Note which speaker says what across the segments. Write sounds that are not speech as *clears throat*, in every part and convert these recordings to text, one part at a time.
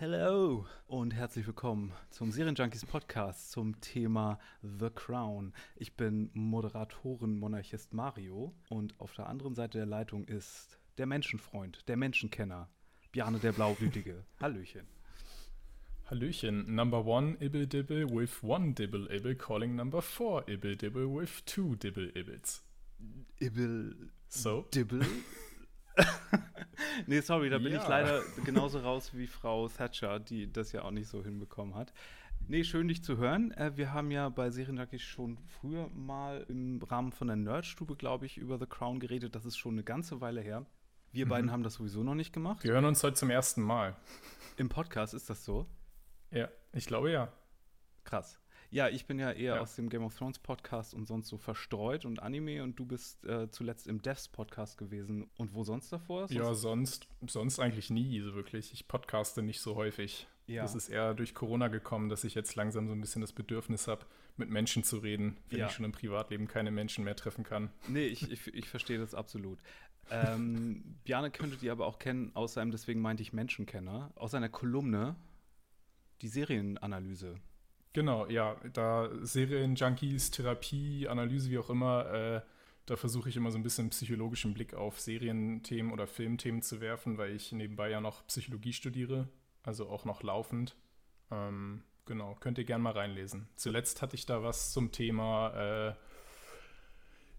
Speaker 1: Hello und herzlich willkommen zum Serienjunkies Podcast zum Thema The Crown. Ich bin Moderatoren-Monarchist Mario und auf der anderen Seite der Leitung ist der Menschenfreund, der Menschenkenner, Bjarne der Blaublütige. *laughs* Hallöchen.
Speaker 2: Hallöchen, number one ibble dibble with one dibble ibble calling number four ibble dibble with two dibble ibbles.
Speaker 1: Ibbel.
Speaker 2: So?
Speaker 1: Dibble? *laughs* *laughs* nee, sorry, da bin
Speaker 2: Ja.
Speaker 1: ich leider genauso raus wie Frau Thatcher, die das ja auch nicht so hinbekommen hat. Nee, schön dich zu hören. Äh, wir haben ja bei Serienjunkies schon früher mal im Rahmen von der Nerdstube, glaube ich, über The Crown geredet. Das ist schon eine ganze Weile her. Wir beiden haben das sowieso noch nicht gemacht.
Speaker 2: Wir hören uns heute zum ersten Mal.
Speaker 1: Im Podcast ist das so.
Speaker 2: Ja, ich glaube ja.
Speaker 1: Krass. Ja, ich bin ja eher
Speaker 2: Ja.
Speaker 1: aus dem Game of Thrones Podcast und sonst so verstreut und Anime und du bist äh, zuletzt im Devs Podcast gewesen. Und wo sonst davor?
Speaker 2: Ja,
Speaker 1: Sonst-
Speaker 2: sonst, sonst eigentlich nie so wirklich. Ich podcaste nicht so häufig.
Speaker 1: Ja.
Speaker 2: Das ist eher durch Corona gekommen, dass ich jetzt langsam so ein bisschen das Bedürfnis habe, mit Menschen zu reden, wenn
Speaker 1: Ja.
Speaker 2: ich schon im Privatleben keine Menschen mehr treffen kann.
Speaker 1: Nee, ich, ich, ich verstehe das absolut. Ähm, *laughs* Bjarne könntet ihr aber auch kennen, aus seinem, deswegen meinte ich Menschenkenner, aus seiner Kolumne, die Serienanalyse.
Speaker 2: Genau, ja, da Serienjunkies, Therapie, Analyse, wie auch immer, äh, da versuche ich immer so ein bisschen psychologischen Blick auf Serienthemen oder Filmthemen zu werfen, weil ich nebenbei ja noch Psychologie studiere, also auch noch laufend. Ähm, genau, könnt ihr gerne mal reinlesen. Zuletzt hatte ich da was zum Thema, äh,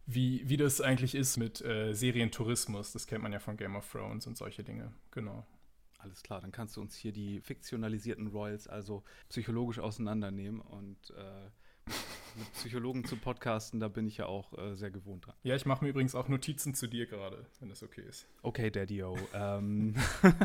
Speaker 2: wie, wie das eigentlich ist mit äh, Serientourismus. Das kennt man ja von Game of Thrones und solche Dinge. Genau.
Speaker 1: Alles klar, dann kannst du uns hier die fiktionalisierten Royals also psychologisch auseinandernehmen und äh, mit Psychologen zu podcasten, da bin ich ja auch äh, sehr gewohnt dran.
Speaker 2: Ja, ich mache mir übrigens auch Notizen zu dir gerade, wenn das okay ist.
Speaker 1: Okay, Daddy-O. Ähm, *laughs*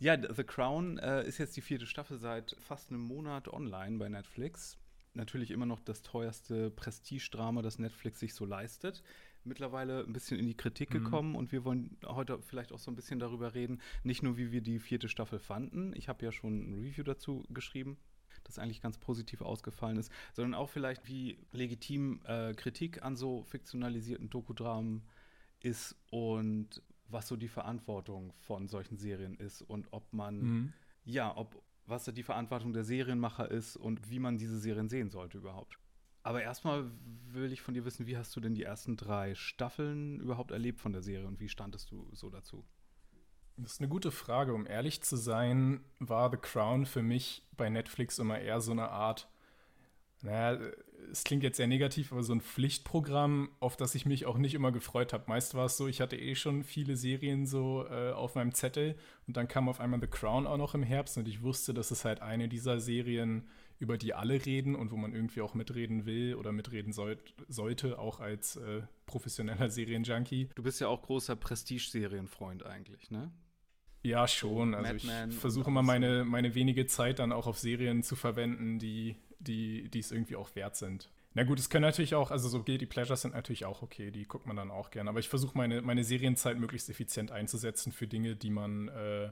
Speaker 1: ja, The Crown äh, ist jetzt die vierte Staffel seit fast einem Monat online bei Netflix. Natürlich immer noch das teuerste Prestigedrama, das Netflix sich so leistet. Mittlerweile ein bisschen in die Kritik gekommen und wir wollen heute vielleicht auch so ein bisschen darüber reden, nicht nur wie wir die vierte Staffel fanden. Ich habe ja schon ein Review dazu geschrieben, das eigentlich ganz positiv ausgefallen ist, sondern auch vielleicht, wie legitim äh, Kritik an so fiktionalisierten Dokudramen ist und was so die Verantwortung von solchen Serien ist und ob man, ja, ob was da die Verantwortung der Serienmacher ist und wie man diese Serien sehen sollte überhaupt. Aber erstmal will ich von dir wissen, wie hast du denn die ersten drei Staffeln überhaupt erlebt von der Serie und wie standest du so dazu?
Speaker 2: Das ist eine gute Frage. Um ehrlich zu sein, war The Crown für mich bei Netflix immer eher so eine Art, naja, es klingt jetzt sehr negativ, aber so ein Pflichtprogramm, auf das ich mich auch nicht immer gefreut habe. Meist war es so, ich hatte eh schon viele Serien so äh, auf meinem Zettel und dann kam auf einmal The Crown auch noch im Herbst und ich wusste, dass es halt eine dieser Serien, über die alle reden und wo man irgendwie auch mitreden will oder mitreden soll, sollte, auch als äh, professioneller Serienjunkie.
Speaker 1: Du bist ja auch großer Prestige-Serienfreund eigentlich, ne?
Speaker 2: Ja, schon. Also ich
Speaker 1: Madman und
Speaker 2: versuche immer
Speaker 1: alles
Speaker 2: meine, meine wenige Zeit dann auch auf Serien zu verwenden, die, die, die es irgendwie auch wert sind. Na gut, es können natürlich auch, also so Guilty Pleasures sind natürlich auch okay, die guckt man dann auch gerne. Aber ich versuche meine, meine Serienzeit möglichst effizient einzusetzen für Dinge, die man, äh,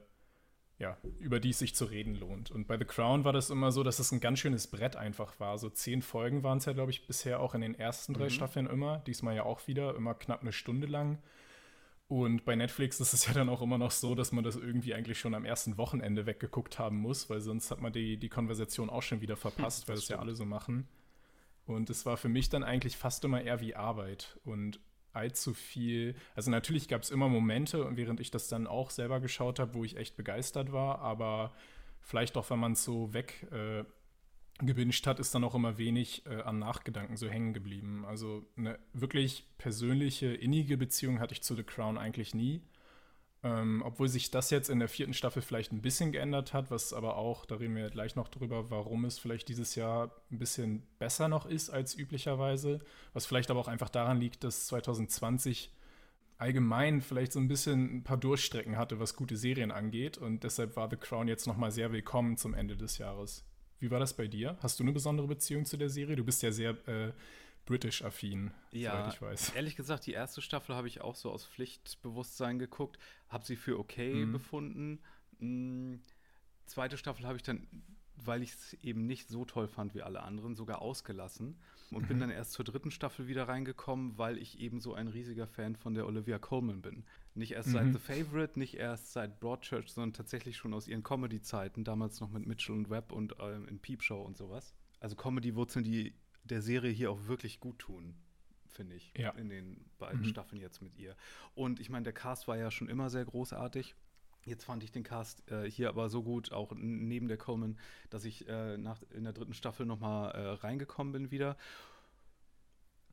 Speaker 2: ja, über die es sich zu reden lohnt. Und bei The Crown war das immer so, dass es ein ganz schönes Brett einfach war. So zehn Folgen waren es ja, glaube ich, bisher auch in den ersten drei Staffeln immer. Diesmal ja auch wieder, immer knapp eine Stunde lang. Und bei Netflix ist es ja dann auch immer noch so, dass man das irgendwie eigentlich schon am ersten Wochenende weggeguckt haben muss, weil sonst hat man die, die Konversation auch schon wieder verpasst, weil das ja alle so machen. Und es war für mich dann eigentlich fast immer eher wie Arbeit und allzu viel. Also natürlich gab es immer Momente, während ich das dann auch selber geschaut habe, wo ich echt begeistert war, aber vielleicht auch, wenn man es so weg äh, hat, ist dann auch immer wenig äh, an Nachgedanken so hängen geblieben. Also eine wirklich persönliche, innige Beziehung hatte ich zu The Crown eigentlich nie. Ähm, obwohl sich das jetzt in der vierten Staffel vielleicht ein bisschen geändert hat, was aber auch, da reden wir gleich noch drüber, warum es vielleicht dieses Jahr ein bisschen besser noch ist als üblicherweise. Was vielleicht aber auch einfach daran liegt, dass 2020 allgemein vielleicht so ein bisschen ein paar Durchstrecken hatte, was gute Serien angeht. Und deshalb war The Crown jetzt nochmal sehr willkommen zum Ende des Jahres. Wie war das bei dir? Hast du eine besondere Beziehung zu der Serie? Du bist ja sehr äh, British-affin,
Speaker 1: ja,
Speaker 2: soweit ich weiß.
Speaker 1: Ehrlich gesagt, die erste Staffel habe ich auch so aus Pflichtbewusstsein geguckt, habe sie für okay mhm. befunden. Mhm. Zweite Staffel habe ich dann, weil ich es eben nicht so toll fand wie alle anderen, sogar ausgelassen und mhm. bin dann erst zur dritten Staffel wieder reingekommen, weil ich eben so ein riesiger Fan von der Olivia Colman bin. Nicht erst seit mhm. The Favorite, nicht erst seit Broadchurch, sondern tatsächlich schon aus ihren Comedy-Zeiten, damals noch mit Mitchell und Webb und ähm, in Peep Show und sowas. Also Comedy-Wurzeln, die der Serie hier auch wirklich gut tun, finde ich,
Speaker 2: ja.
Speaker 1: in den beiden mhm. Staffeln jetzt mit ihr. Und ich meine, der Cast war ja schon immer sehr großartig. Jetzt fand ich den Cast äh, hier aber so gut, auch neben der Coleman, dass ich äh, nach, in der dritten Staffel noch mal äh, reingekommen bin wieder.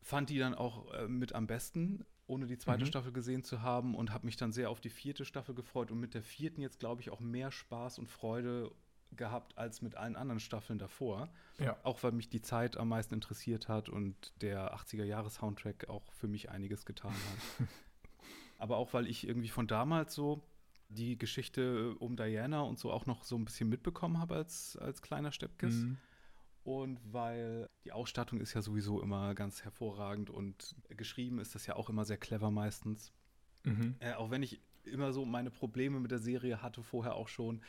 Speaker 1: Fand die dann auch äh, mit am besten, ohne die zweite mhm. Staffel gesehen zu haben und habe mich dann sehr auf die vierte Staffel gefreut und mit der vierten jetzt, glaube ich, auch mehr Spaß und Freude gehabt als mit allen anderen Staffeln davor.
Speaker 2: Ja.
Speaker 1: Auch weil mich die Zeit am meisten interessiert hat und der 80er-Jahres-Soundtrack auch für mich einiges getan hat. *laughs* Aber auch weil ich irgendwie von damals so die Geschichte um Diana und so auch noch so ein bisschen mitbekommen habe als, als kleiner Steppkes. Mhm. Und weil die Ausstattung ist ja sowieso immer ganz hervorragend und geschrieben ist das ja auch immer sehr clever meistens. Mhm. Äh, auch wenn ich immer so meine Probleme mit der Serie hatte vorher auch schon,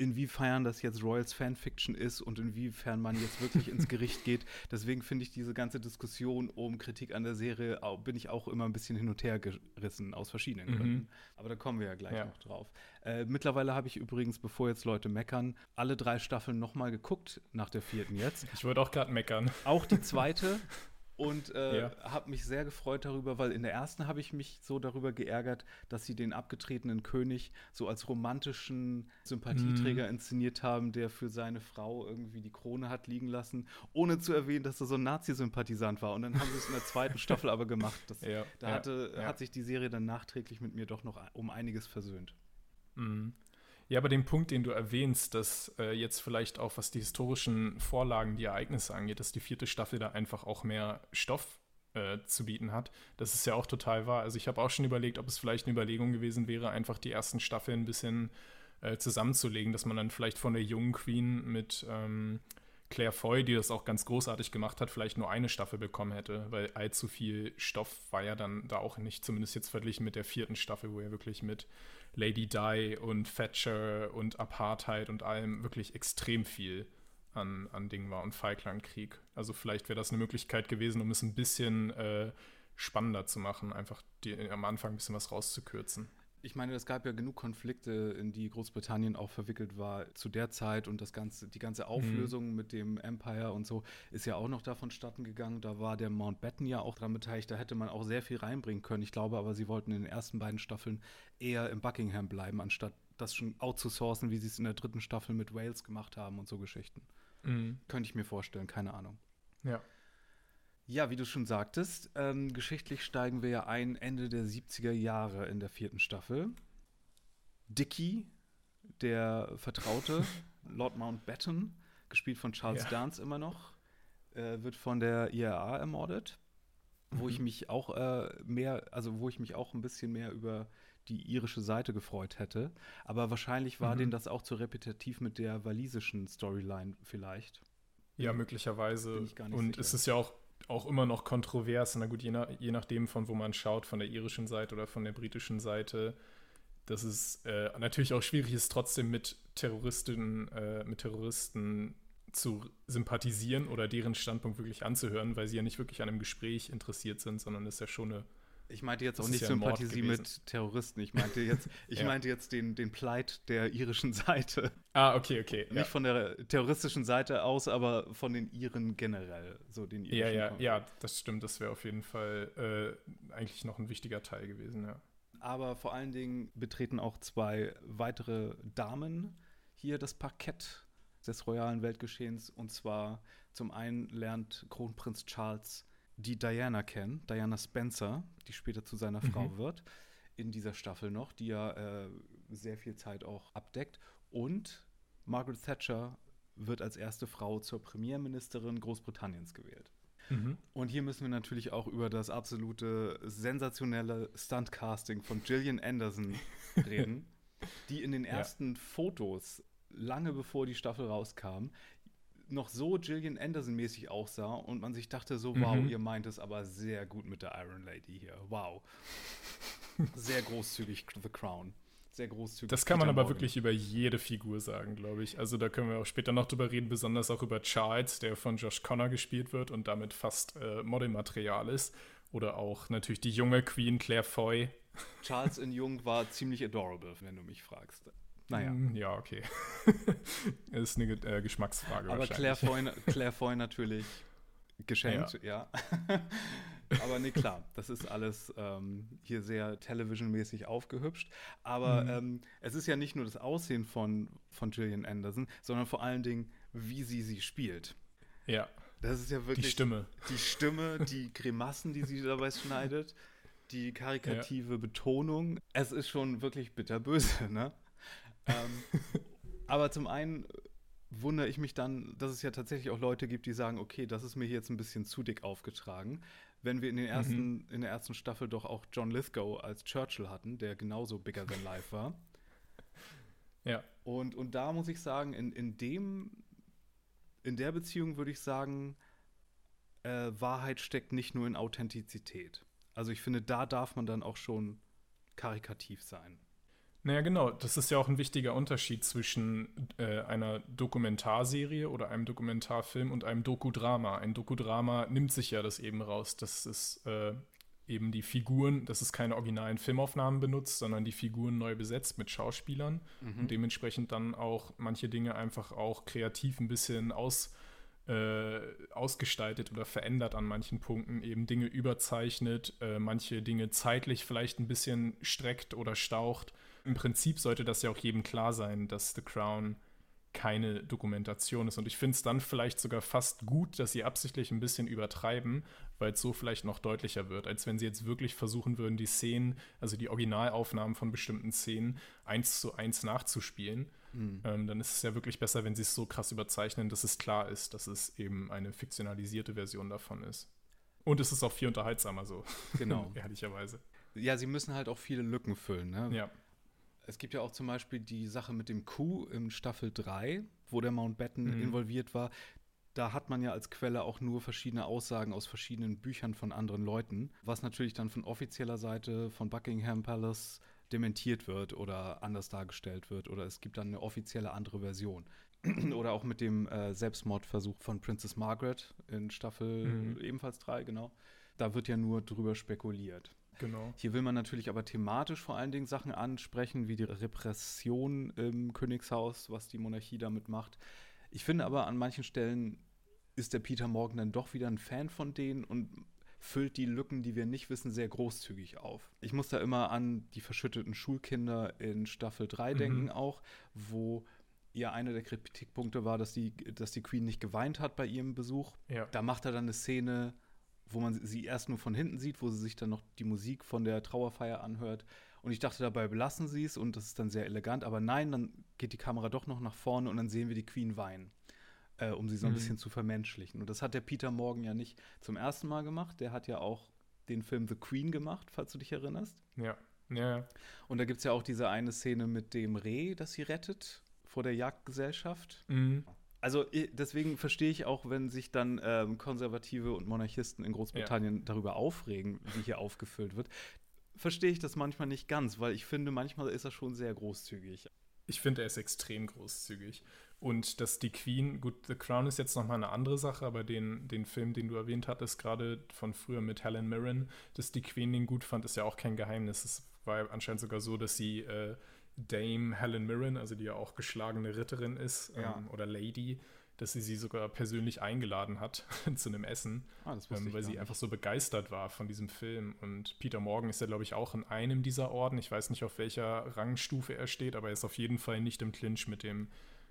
Speaker 1: inwiefern das jetzt Royals Fanfiction ist und inwiefern man jetzt wirklich ins Gericht geht. *laughs* Deswegen finde ich diese ganze Diskussion um Kritik an der Serie, bin ich auch immer ein bisschen hin und her gerissen, aus verschiedenen mhm. Gründen. Aber da kommen wir ja gleich ja. noch drauf. Äh, mittlerweile habe ich übrigens, bevor jetzt Leute meckern, alle drei Staffeln nochmal geguckt, nach der vierten jetzt.
Speaker 2: Ich würde auch gerade meckern.
Speaker 1: Auch die zweite. *laughs* und äh, ja. habe mich sehr gefreut darüber, weil in der ersten habe ich mich so darüber geärgert, dass sie den abgetretenen König so als romantischen Sympathieträger mhm. inszeniert haben, der für seine Frau irgendwie die Krone hat liegen lassen, ohne zu erwähnen, dass er so ein Nazi-Sympathisant war. Und dann haben sie es in der zweiten *laughs* Staffel aber gemacht. Das, ja, da hatte, ja. hat sich die Serie dann nachträglich mit mir doch noch um einiges versöhnt.
Speaker 2: Mhm. Ja, aber den Punkt, den du erwähnst, dass äh, jetzt vielleicht auch, was die historischen Vorlagen, die Ereignisse angeht, dass die vierte Staffel da einfach auch mehr Stoff äh, zu bieten hat, das ist ja auch total wahr. Also ich habe auch schon überlegt, ob es vielleicht eine Überlegung gewesen wäre, einfach die ersten Staffeln ein bisschen äh, zusammenzulegen, dass man dann vielleicht von der jungen Queen mit ähm, Claire Foy, die das auch ganz großartig gemacht hat, vielleicht nur eine Staffel bekommen hätte, weil allzu viel Stoff war ja dann da auch nicht, zumindest jetzt verglichen mit der vierten Staffel, wo er wirklich mit Lady Di und Thatcher und Apartheid und allem wirklich extrem viel an, an Dingen war und Falklandkrieg. Also vielleicht wäre das eine Möglichkeit gewesen, um es ein bisschen äh, spannender zu machen, einfach die, am Anfang ein bisschen was rauszukürzen
Speaker 1: ich meine, es gab ja genug Konflikte, in die Großbritannien auch verwickelt war zu der Zeit und das ganze, die ganze Auflösung mhm. mit dem Empire und so ist ja auch noch davon statten gegangen. Da war der Mountbatten ja auch dran beteiligt. Da hätte man auch sehr viel reinbringen können. Ich glaube aber, sie wollten in den ersten beiden Staffeln eher im Buckingham bleiben, anstatt das schon outzusourcen, wie sie es in der dritten Staffel mit Wales gemacht haben und so Geschichten. Mhm. Könnte ich mir vorstellen, keine Ahnung.
Speaker 2: Ja.
Speaker 1: Ja, wie du schon sagtest, ähm, geschichtlich steigen wir ja ein Ende der 70er Jahre in der vierten Staffel. Dicky, der Vertraute, *laughs* Lord Mountbatten, gespielt von Charles ja. Dance immer noch, äh, wird von der IRA ermordet. Wo mhm. ich mich auch äh, mehr, also wo ich mich auch ein bisschen mehr über die irische Seite gefreut hätte. Aber wahrscheinlich war mhm. denen das auch zu repetitiv mit der walisischen Storyline vielleicht.
Speaker 2: Ja, möglicherweise. Und sicher. es ist ja auch auch immer noch kontrovers. Na gut, je, nach, je nachdem, von wo man schaut, von der irischen Seite oder von der britischen Seite, dass es äh, natürlich auch schwierig ist, trotzdem mit Terroristen, äh, mit Terroristen zu sympathisieren oder deren Standpunkt wirklich anzuhören, weil sie ja nicht wirklich an einem Gespräch interessiert sind, sondern es ist ja schon eine
Speaker 1: ich meinte jetzt auch nicht ja Sympathie mit Terroristen. Ich meinte jetzt, *laughs* ich ja. meinte jetzt den, den Pleit der irischen Seite.
Speaker 2: Ah, okay, okay.
Speaker 1: Nicht ja. von der terroristischen Seite aus, aber von den Iren generell. So den
Speaker 2: irischen ja, ja, ja, das stimmt. Das wäre auf jeden Fall äh, eigentlich noch ein wichtiger Teil gewesen, ja.
Speaker 1: Aber vor allen Dingen betreten auch zwei weitere Damen hier das Parkett des royalen Weltgeschehens. Und zwar zum einen lernt Kronprinz Charles die Diana kennen, Diana Spencer, die später zu seiner mhm. Frau wird. in dieser Staffel noch, die ja äh, sehr viel Zeit auch abdeckt. Und Margaret Thatcher wird als erste Frau zur Premierministerin Großbritanniens gewählt. Mhm. Und hier müssen wir natürlich auch über das absolute sensationelle Stuntcasting von Gillian Anderson *laughs* reden, die in den ersten ja. Fotos, lange bevor die Staffel rauskam, noch so Gillian Anderson-mäßig aussah und man sich dachte so, wow, mhm. ihr meint es aber sehr gut mit der Iron Lady hier. Wow. *laughs* sehr großzügig The Crown sehr großzügig.
Speaker 2: Das kann man aber Morgan. wirklich über jede Figur sagen, glaube ich. Also da können wir auch später noch drüber reden, besonders auch über Charles, der von Josh Connor gespielt wird und damit fast äh, Modelmaterial ist. Oder auch natürlich die junge Queen Claire Foy.
Speaker 1: Charles *laughs* in Jung war ziemlich adorable, wenn du mich fragst.
Speaker 2: Naja. Mm, ja, okay. *laughs* ist eine äh, Geschmacksfrage
Speaker 1: Aber Claire Foy, *laughs* Claire Foy natürlich geschenkt, ja. ja. *laughs* Aber nee, klar, das ist alles ähm, hier sehr Television-mäßig aufgehübscht. Aber mhm. ähm, es ist ja nicht nur das Aussehen von, von Gillian Anderson, sondern vor allen Dingen, wie sie sie spielt.
Speaker 2: Ja.
Speaker 1: Das ist ja wirklich.
Speaker 2: Die Stimme.
Speaker 1: Die Stimme, die Grimassen, die sie dabei schneidet, die karikative ja. Betonung. Es ist schon wirklich bitterböse, ne? Ähm, *laughs* aber zum einen wundere ich mich dann, dass es ja tatsächlich auch Leute gibt, die sagen, okay, das ist mir jetzt ein bisschen zu dick aufgetragen wenn wir in, den ersten, mhm. in der ersten Staffel doch auch John Lithgow als Churchill hatten, der genauso bigger than life war. *laughs*
Speaker 2: Ja.
Speaker 1: Und, und da muss ich sagen, in, in dem, in der Beziehung würde ich sagen, äh, Wahrheit steckt nicht nur in Authentizität. Also ich finde, da darf man dann auch schon karikativ sein.
Speaker 2: Naja, genau. Das ist ja auch ein wichtiger Unterschied zwischen äh, einer Dokumentarserie oder einem Dokumentarfilm und einem Dokudrama. Ein Dokudrama nimmt sich ja das eben raus, dass es äh, eben die Figuren, dass es keine originalen Filmaufnahmen benutzt, sondern die Figuren neu besetzt mit Schauspielern mhm. und dementsprechend dann auch manche Dinge einfach auch kreativ ein bisschen aus äh, ausgestaltet oder verändert an manchen Punkten, eben Dinge überzeichnet, äh, manche Dinge zeitlich vielleicht ein bisschen streckt oder staucht im Prinzip sollte das ja auch jedem klar sein, dass The Crown keine Dokumentation ist. Und ich finde es dann vielleicht sogar fast gut, dass sie absichtlich ein bisschen übertreiben, weil es so vielleicht noch deutlicher wird, als wenn sie jetzt wirklich versuchen würden, die Szenen, also die Originalaufnahmen von bestimmten Szenen, eins zu eins nachzuspielen. Mhm. Ähm, dann ist es ja wirklich besser, wenn sie es so krass überzeichnen, dass es klar ist, dass es eben eine fiktionalisierte Version davon ist. Und es ist auch viel unterhaltsamer so.
Speaker 1: Genau. *laughs*
Speaker 2: Ehrlicherweise.
Speaker 1: Ja, sie müssen halt auch viele Lücken füllen, ne?
Speaker 2: Ja.
Speaker 1: Es gibt ja auch zum Beispiel die Sache mit dem Coup in Staffel 3, wo der Mountbatten mhm. involviert war. Da hat man ja als Quelle auch nur verschiedene Aussagen aus verschiedenen Büchern von anderen Leuten, was natürlich dann von offizieller Seite von Buckingham Palace dementiert wird oder anders dargestellt wird oder es gibt dann eine offizielle andere Version. *clears throat* oder auch mit dem äh, Selbstmordversuch von Princess Margaret in Staffel mhm. ebenfalls 3, genau. Da wird ja nur drüber spekuliert.
Speaker 2: Genau.
Speaker 1: Hier will man natürlich aber thematisch vor allen Dingen Sachen ansprechen, wie die Repression im Königshaus, was die Monarchie damit macht. Ich finde aber an manchen Stellen ist der Peter Morgan dann doch wieder ein Fan von denen und füllt die Lücken, die wir nicht wissen, sehr großzügig auf. Ich muss da immer an die verschütteten Schulkinder in Staffel 3 mhm. denken auch, wo ja einer der Kritikpunkte war, dass die, dass die Queen nicht geweint hat bei ihrem Besuch.
Speaker 2: Ja.
Speaker 1: Da macht er dann eine Szene, wo man sie erst nur von hinten sieht, wo sie sich dann noch die Musik von der Trauerfeier anhört. Und ich dachte, dabei belassen sie es und das ist dann sehr elegant. Aber nein, dann geht die Kamera doch noch nach vorne und dann sehen wir die Queen weinen, äh, um sie so ein mhm. bisschen zu vermenschlichen. Und das hat der Peter Morgan ja nicht zum ersten Mal gemacht. Der hat ja auch den Film The Queen gemacht, falls du dich erinnerst.
Speaker 2: Ja. Ja, ja.
Speaker 1: Und da gibt es ja auch diese eine Szene mit dem Reh, das sie rettet vor der Jagdgesellschaft.
Speaker 2: Mhm
Speaker 1: also deswegen verstehe ich auch, wenn sich dann ähm, Konservative und Monarchisten in Großbritannien ja. darüber aufregen, wie hier aufgefüllt wird. Verstehe ich das manchmal nicht ganz, weil ich finde, manchmal ist er schon sehr großzügig.
Speaker 2: Ich finde, er ist extrem großzügig. Und dass die Queen, gut, The Crown ist jetzt nochmal eine andere Sache, aber den, den Film, den du erwähnt hattest, gerade von früher mit Helen Mirren, dass die Queen den gut fand, ist ja auch kein Geheimnis. Es war anscheinend sogar so, dass sie äh, Dame Helen Mirren, also die ja auch geschlagene Ritterin ist
Speaker 1: ja.
Speaker 2: ähm, oder Lady, dass sie sie sogar persönlich eingeladen hat *laughs* zu einem Essen,
Speaker 1: ah,
Speaker 2: ähm, weil sie nicht. einfach so begeistert war von diesem Film. Und Peter Morgan ist ja, glaube ich, auch in einem dieser Orden. Ich weiß nicht, auf welcher Rangstufe er steht, aber er ist auf jeden Fall nicht im Clinch mit dem,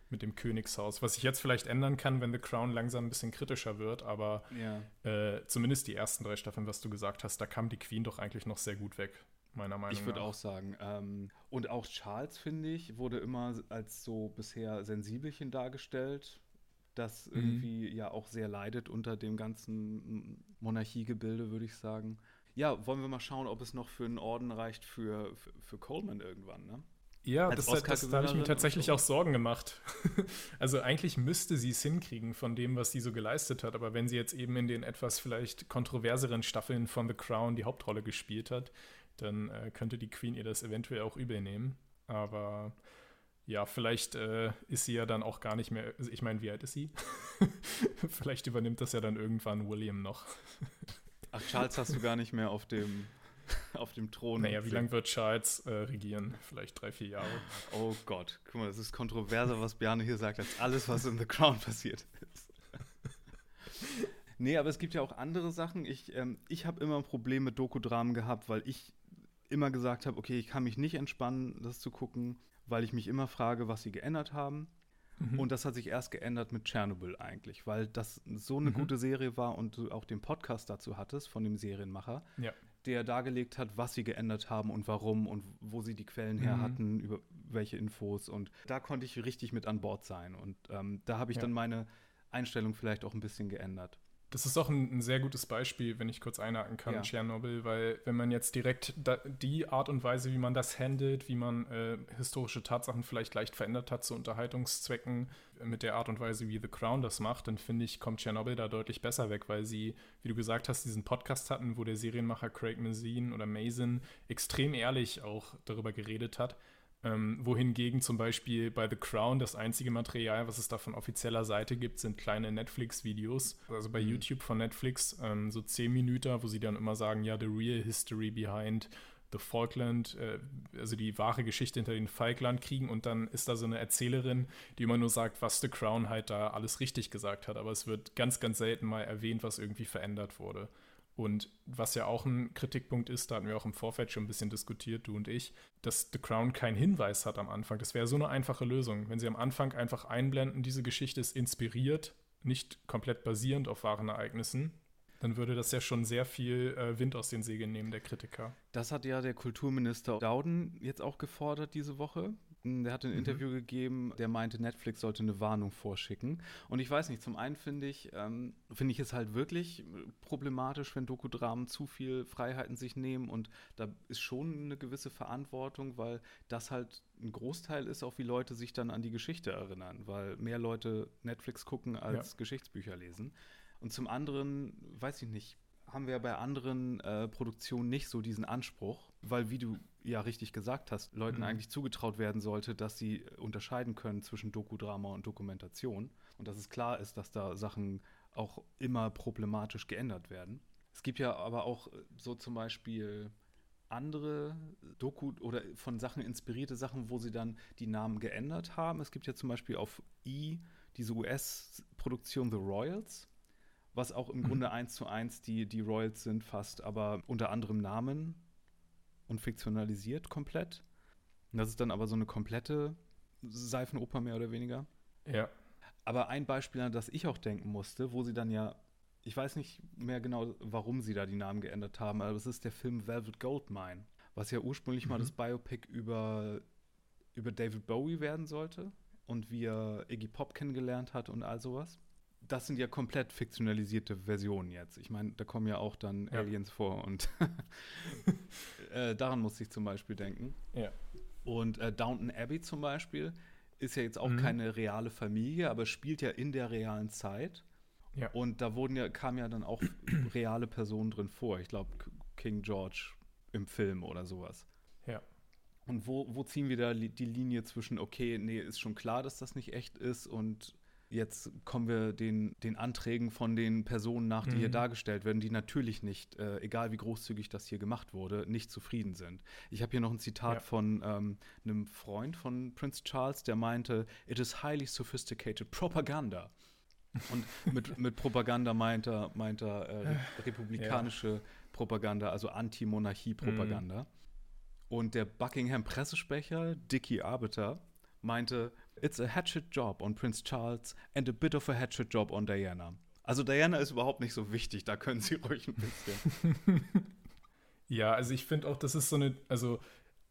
Speaker 2: mit dem Königshaus. Was sich jetzt vielleicht ändern kann, wenn The Crown langsam ein bisschen kritischer wird, aber
Speaker 1: ja.
Speaker 2: äh, zumindest die ersten drei Staffeln, was du gesagt hast, da kam die Queen doch eigentlich noch sehr gut weg. Meiner Meinung nach.
Speaker 1: Ich würde auch sagen. Ähm, und auch Charles, finde ich, wurde immer als so bisher Sensibelchen dargestellt, das
Speaker 2: Mhm.
Speaker 1: irgendwie ja auch sehr leidet unter dem ganzen Monarchiegebilde, würde ich sagen. Ja, wollen wir mal schauen, ob es noch für einen Orden reicht für, für, für Coleman irgendwann, ne?
Speaker 2: Ja,
Speaker 1: Als
Speaker 2: das, das, da habe ich mir tatsächlich
Speaker 1: so.
Speaker 2: auch Sorgen gemacht. *laughs* also eigentlich müsste sie es hinkriegen von dem, was sie so geleistet hat. Aber wenn sie jetzt eben in den etwas vielleicht kontroverseren Staffeln von The Crown die Hauptrolle gespielt hat, dann äh, könnte die Queen ihr das eventuell auch übel nehmen. Aber ja, vielleicht äh, ist sie ja dann auch gar nicht mehr. also Ich meine, wie alt ist sie? *laughs* vielleicht übernimmt das ja dann irgendwann William noch. *laughs*
Speaker 1: Ach, Charles hast du gar nicht mehr auf dem, *laughs* auf dem Thron.
Speaker 2: Naja, wie lange wird Charles äh, regieren? Vielleicht drei, vier Jahre.
Speaker 1: Oh Gott, guck mal, das ist kontroverser, was Bjarne hier sagt, als alles, was in The Crown passiert ist. Nee, aber es gibt ja auch andere Sachen. Ich, ähm, ich habe immer ein Problem mit Dokudramen gehabt, weil ich immer gesagt habe, okay, ich kann mich nicht entspannen, das zu gucken, weil ich mich immer frage, was sie geändert haben. Und das hat sich erst geändert mit Tschernobyl eigentlich, weil das so eine gute Serie war und du auch den Podcast dazu hattest von dem Serienmacher,
Speaker 2: Ja.
Speaker 1: der dargelegt hat, was sie geändert haben und warum und wo sie die Quellen her
Speaker 2: Mhm.
Speaker 1: hatten, über welche Infos. Und da konnte ich richtig mit an Bord sein. Und ähm, da habe ich
Speaker 2: Ja.
Speaker 1: dann meine Einstellung vielleicht auch ein bisschen geändert.
Speaker 2: Das ist auch ein, ein sehr gutes Beispiel, wenn ich kurz einhaken kann,
Speaker 1: Ja.
Speaker 2: Tschernobyl, weil wenn man jetzt direkt da, die Art und Weise, wie man das handelt, wie man äh, historische Tatsachen vielleicht leicht verändert hat zu Unterhaltungszwecken, äh, mit der Art und Weise, wie The Crown das macht, dann finde ich, kommt Tschernobyl da deutlich besser weg, weil sie, wie du gesagt hast, diesen Podcast hatten, wo der Serienmacher Craig Mazin oder Mason extrem ehrlich auch darüber geredet hat. Ähm, wohingegen zum Beispiel bei The Crown das einzige Material, was es da von offizieller Seite gibt, sind kleine Netflix-Videos. Also bei YouTube von Netflix, ähm, so 10 Minuten, wo sie dann immer sagen, ja, the real history behind the Falkland, äh, also die wahre Geschichte hinter den Falklandkriegen. Und dann ist da so eine Erzählerin, die immer nur sagt, was The Crown halt da alles richtig gesagt hat. Aber es wird ganz, ganz selten mal erwähnt, was irgendwie verändert wurde. Und was ja auch ein Kritikpunkt ist, da hatten wir auch im Vorfeld schon ein bisschen diskutiert, du und ich, dass The Crown keinen Hinweis hat am Anfang. Das wäre so eine einfache Lösung. Wenn sie am Anfang einfach einblenden, diese Geschichte ist inspiriert, nicht komplett basierend auf wahren Ereignissen, dann würde das ja schon sehr viel äh, Wind aus den Segeln nehmen, der Kritiker.
Speaker 1: Das hat ja der Kulturminister Dowden jetzt auch gefordert diese Woche. Der hat ein Interview gegeben, der meinte, Netflix sollte eine Warnung vorschicken. Und ich weiß nicht, zum einen finde ich, ähm, finde ich es halt wirklich problematisch, wenn Dokudramen zu viel Freiheiten sich nehmen. Und da ist schon eine gewisse Verantwortung, weil das halt ein Großteil ist, auch wie Leute sich dann an die Geschichte erinnern, weil mehr Leute Netflix gucken als
Speaker 2: Ja.
Speaker 1: Geschichtsbücher lesen. Und zum anderen, weiß ich nicht, haben wir bei anderen äh, Produktionen nicht so diesen Anspruch, weil, wie du ja richtig gesagt hast, Leuten
Speaker 2: Mhm.
Speaker 1: eigentlich zugetraut werden sollte, dass sie unterscheiden können zwischen Dokudrama und Dokumentation und dass es klar ist, dass da Sachen auch immer problematisch geändert werden. Es gibt ja aber auch äh, so zum Beispiel andere Doku oder von Sachen inspirierte Sachen, wo sie dann die Namen geändert haben. Es gibt ja zum Beispiel auf E diese US-Produktion The Royals, was auch im Grunde eins zu eins die, die Royals sind fast, aber unter anderem Namen und fiktionalisiert komplett. Und das ist dann aber so eine komplette Seifenoper mehr oder weniger.
Speaker 2: Ja.
Speaker 1: Aber ein Beispiel, an das ich auch denken musste, wo sie dann ja, ich weiß nicht mehr genau, warum sie da die Namen geändert haben, aber es ist der Film Velvet Goldmine, was ja ursprünglich mal das Biopic über, über David Bowie werden sollte und wie er Iggy Pop kennengelernt hat und all sowas. Das sind ja komplett fiktionalisierte Versionen jetzt. Ich meine, da kommen ja auch dann
Speaker 2: Ja.
Speaker 1: Aliens vor und *laughs* äh, daran musste ich zum Beispiel denken.
Speaker 2: Ja.
Speaker 1: Und äh, Downton Abbey zum Beispiel ist ja jetzt auch
Speaker 2: Mhm.
Speaker 1: keine reale Familie, aber spielt ja in der realen Zeit.
Speaker 2: Ja.
Speaker 1: Und da wurden ja, kamen ja dann auch *clears throat* reale Personen drin vor. Ich glaube, King George im Film oder sowas.
Speaker 2: Ja.
Speaker 1: Und wo, wo ziehen wir da die Linie zwischen, okay, nee, ist schon klar, dass das nicht echt ist und jetzt kommen wir den, den Anträgen von den Personen nach, die hier
Speaker 2: Mhm.
Speaker 1: dargestellt werden, die natürlich nicht, äh, egal wie großzügig das hier gemacht wurde, nicht zufrieden sind. Ich habe hier noch ein Zitat
Speaker 2: Ja.
Speaker 1: von ähm, einem Freund von Prince Charles, der meinte, it is highly sophisticated propaganda. Und *laughs* mit, mit Propaganda meint er, meint er äh, re- republikanische Propaganda, also Anti-Monarchie-Propaganda. Und der Buckingham-Pressesprecher, Dickie Arbiter, meinte, it's a hatchet job on Prince Charles and a bit of a hatchet job on Diana. Also Diana ist überhaupt nicht so wichtig, da können sie *laughs* ruhig ein bisschen. *laughs*
Speaker 2: Ja, also ich finde auch, das ist so eine, also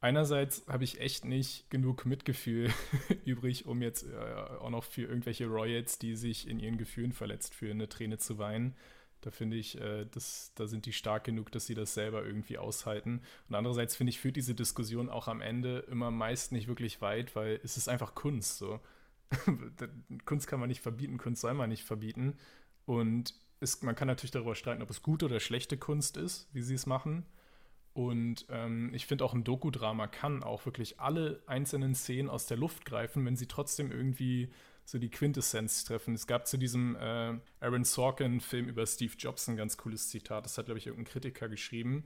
Speaker 2: einerseits habe ich echt nicht genug Mitgefühl *laughs* übrig, um jetzt äh, auch noch für irgendwelche Royals, die sich in ihren Gefühlen verletzt fühlen, eine Träne zu weinen. Da finde ich, äh, das, da sind die stark genug, dass sie das selber irgendwie aushalten. Und andererseits finde ich, führt diese Diskussion auch am Ende immer meist nicht wirklich weit, weil es ist einfach Kunst. So. *laughs* Kunst kann man nicht verbieten, Kunst soll man nicht verbieten. Und es, man kann natürlich darüber streiten, ob es gute oder schlechte Kunst ist, wie sie es machen. Und ähm, ich finde auch ein Dokudrama kann auch wirklich alle einzelnen Szenen aus der Luft greifen, wenn sie trotzdem irgendwie so die Quintessenz treffen. Es gab zu diesem äh, Aaron Sorkin-Film über Steve Jobs ein ganz cooles Zitat. Das hat, glaube ich, irgendein Kritiker geschrieben.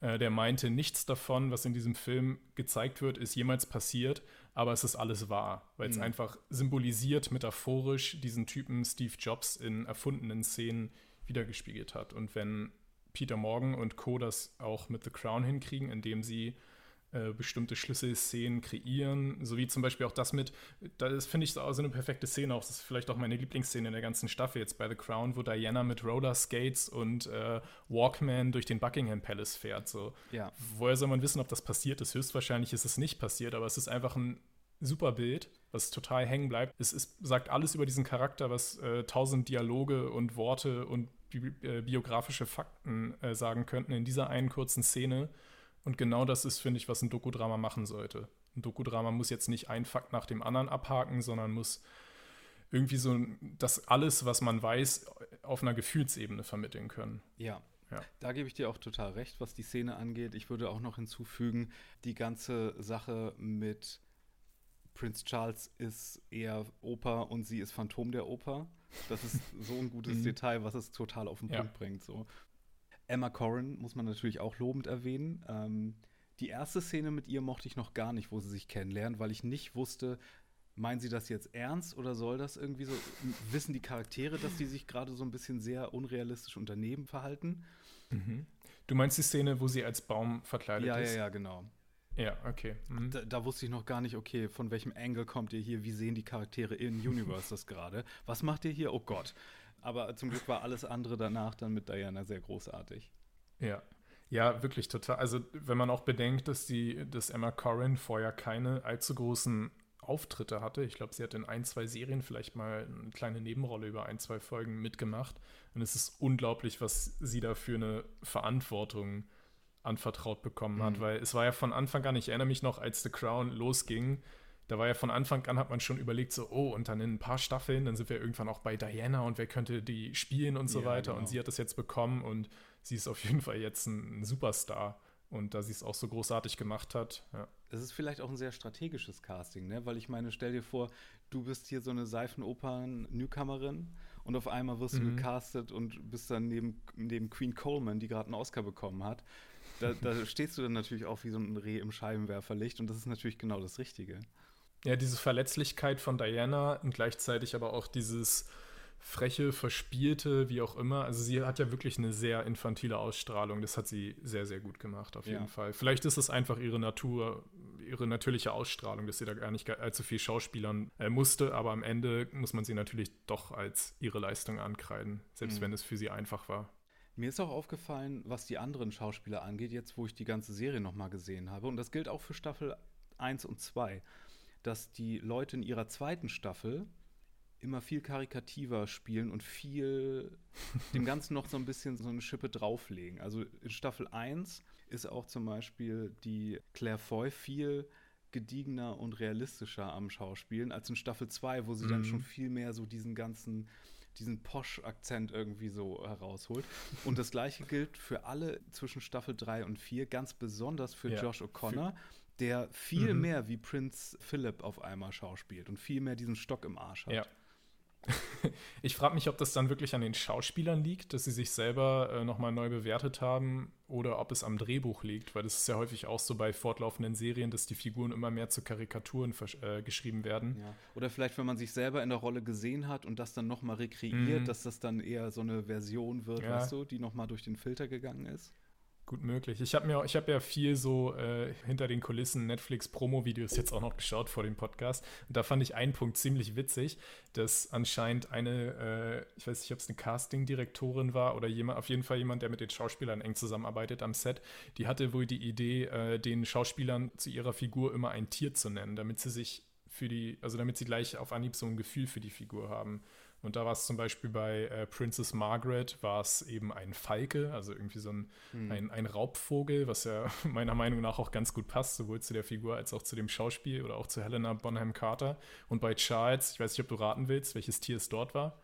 Speaker 2: Äh, der meinte, nichts davon, was in diesem Film gezeigt wird, ist jemals passiert, aber es ist alles wahr, weil mhm. es einfach symbolisiert, metaphorisch diesen Typen Steve Jobs in erfundenen Szenen wiedergespiegelt hat. Und wenn Peter Morgan und Co. das auch mit The Crown hinkriegen, indem sie äh, bestimmte Schlüsselszenen kreieren, sowie zum Beispiel auch das mit, das finde ich so eine perfekte Szene, auch das ist vielleicht auch meine Lieblingsszene in der ganzen Staffel jetzt bei The Crown, wo Diana mit Roller Skates und äh, Walkman durch den Buckingham Palace fährt. So. Ja. Woher soll man wissen, ob das passiert ist? Höchstwahrscheinlich ist es nicht passiert, aber es ist einfach ein super Bild, was total hängen bleibt. Es ist, sagt alles über diesen Charakter, was äh, tausend Dialoge und Worte und bi äh, biografische Fakten äh, sagen könnten in dieser einen kurzen Szene. Und genau das ist, finde ich, was ein Dokudrama machen sollte. Ein Dokudrama muss jetzt nicht ein Fakt nach dem anderen abhaken, sondern muss irgendwie so das alles, was man weiß, auf einer Gefühlsebene vermitteln können.
Speaker 1: Ja. ja. Da gebe ich dir auch total recht, was die Szene angeht. Ich würde auch noch hinzufügen, die ganze Sache mit Prince Charles ist eher Oper und sie ist Phantom der Oper. Das ist so ein gutes *laughs* mhm. Detail, was es total auf den Punkt ja. bringt. So. Emma Corrin muss man natürlich auch lobend erwähnen. Ähm, die erste Szene mit ihr mochte ich noch gar nicht, wo sie sich kennenlernen, weil ich nicht wusste, meinen sie das jetzt ernst oder soll das irgendwie so, wissen die Charaktere, dass die sich gerade so ein bisschen sehr unrealistisch unternehmen verhalten?
Speaker 2: Mhm. Du meinst die Szene, wo sie als Baum verkleidet
Speaker 1: ja,
Speaker 2: ist?
Speaker 1: Ja, ja, genau.
Speaker 2: Ja, okay. Mhm.
Speaker 1: Da, da, wusste ich noch gar nicht, okay, von welchem Angle kommt ihr hier? Wie sehen die Charaktere in Universe das gerade? Was macht ihr hier? Oh Gott. Aber zum Glück war alles andere danach dann mit Diana sehr großartig.
Speaker 2: Ja. Ja, wirklich total. Also, wenn man auch bedenkt, dass die, dass Emma Corrin vorher keine allzu großen Auftritte hatte. Ich glaube, sie hat in ein, zwei Serien vielleicht mal eine kleine Nebenrolle über ein, zwei Folgen mitgemacht. Und es ist unglaublich, was sie da für eine Verantwortung anvertraut bekommen hat, mhm. weil es war ja von Anfang an, ich erinnere mich noch, als The Crown losging, da war ja von Anfang an, hat man schon überlegt, so, oh, und dann in ein paar Staffeln, dann sind wir irgendwann auch bei Diana und wer könnte die spielen und so ja, weiter. Genau. Und sie hat das jetzt bekommen und sie ist auf jeden Fall jetzt ein, ein Superstar. Und da sie es auch so großartig gemacht hat, ja.
Speaker 1: Es ist vielleicht auch ein sehr strategisches Casting, ne? Weil ich meine, stell dir vor, du bist hier so eine Seifenopern-Newcomerin und auf einmal wirst mhm. du gecastet und bist dann neben, neben Queen Coleman, die gerade einen Oscar bekommen hat. Da, da *laughs* stehst du dann natürlich auch wie so ein Reh im Scheibenwerferlicht und das ist natürlich genau das Richtige.
Speaker 2: Ja, diese Verletzlichkeit von Diana und gleichzeitig aber auch dieses freche, verspielte, wie auch immer. Also sie hat ja wirklich eine sehr infantile Ausstrahlung. Das hat sie sehr, sehr gut gemacht, auf jeden ja. Fall. Vielleicht ist es einfach ihre Natur, ihre natürliche Ausstrahlung, dass sie da gar nicht allzu viel schauspielern äh, musste, aber am Ende muss man sie natürlich doch als ihre Leistung ankreiden, selbst mhm. wenn es für sie einfach war.
Speaker 1: Mir ist auch aufgefallen, was die anderen Schauspieler angeht, jetzt wo ich die ganze Serie nochmal gesehen habe. Und das gilt auch für Staffel 1 und 2 dass die Leute in ihrer zweiten Staffel immer viel karikativer spielen und viel *laughs* dem Ganzen noch so ein bisschen so eine Schippe drauflegen. Also in Staffel 1 ist auch zum Beispiel die Claire Foy viel gediegener und realistischer am Schauspielen als in Staffel 2, wo sie mhm. dann schon viel mehr so diesen ganzen diesen Posch-Akzent irgendwie so herausholt. Und das gleiche gilt für alle zwischen Staffel 3 und 4, ganz besonders für ja, Josh O'Connor, der viel mhm. mehr wie Prinz Philip auf einmal schauspielt und viel mehr diesen Stock im Arsch hat.
Speaker 2: Ja. *laughs* ich frage mich, ob das dann wirklich an den Schauspielern liegt, dass sie sich selber äh, nochmal neu bewertet haben oder ob es am Drehbuch liegt, weil das ist ja häufig auch so bei fortlaufenden Serien, dass die Figuren immer mehr zu Karikaturen äh, geschrieben werden.
Speaker 1: Ja. Oder vielleicht, wenn man sich selber in der Rolle gesehen hat und das dann nochmal rekreiert, mhm. dass das dann eher so eine Version wird, ja. weißt du, die nochmal durch den Filter gegangen ist.
Speaker 2: Gut möglich. Ich habe mir, ich habe ja viel so äh, hinter den Kulissen Netflix-Promo-Videos jetzt auch noch geschaut vor dem Podcast. Und da fand ich einen Punkt ziemlich witzig, dass anscheinend eine, äh, ich weiß nicht, ob es eine Casting-Direktorin war oder jemand, auf jeden Fall jemand, der mit den Schauspielern eng zusammenarbeitet am Set, die hatte wohl die Idee, äh, den Schauspielern zu ihrer Figur immer ein Tier zu nennen, damit sie sich für die, also damit sie gleich auf Anhieb so ein Gefühl für die Figur haben. Und da war es zum Beispiel bei äh, Princess Margaret, war es eben ein Falke, also irgendwie so ein, hm. ein, ein, Raubvogel, was ja *laughs* meiner Meinung nach auch ganz gut passt, sowohl zu der Figur als auch zu dem Schauspiel oder auch zu Helena Bonham Carter. Und bei Charles, ich weiß nicht, ob du raten willst, welches Tier es dort war.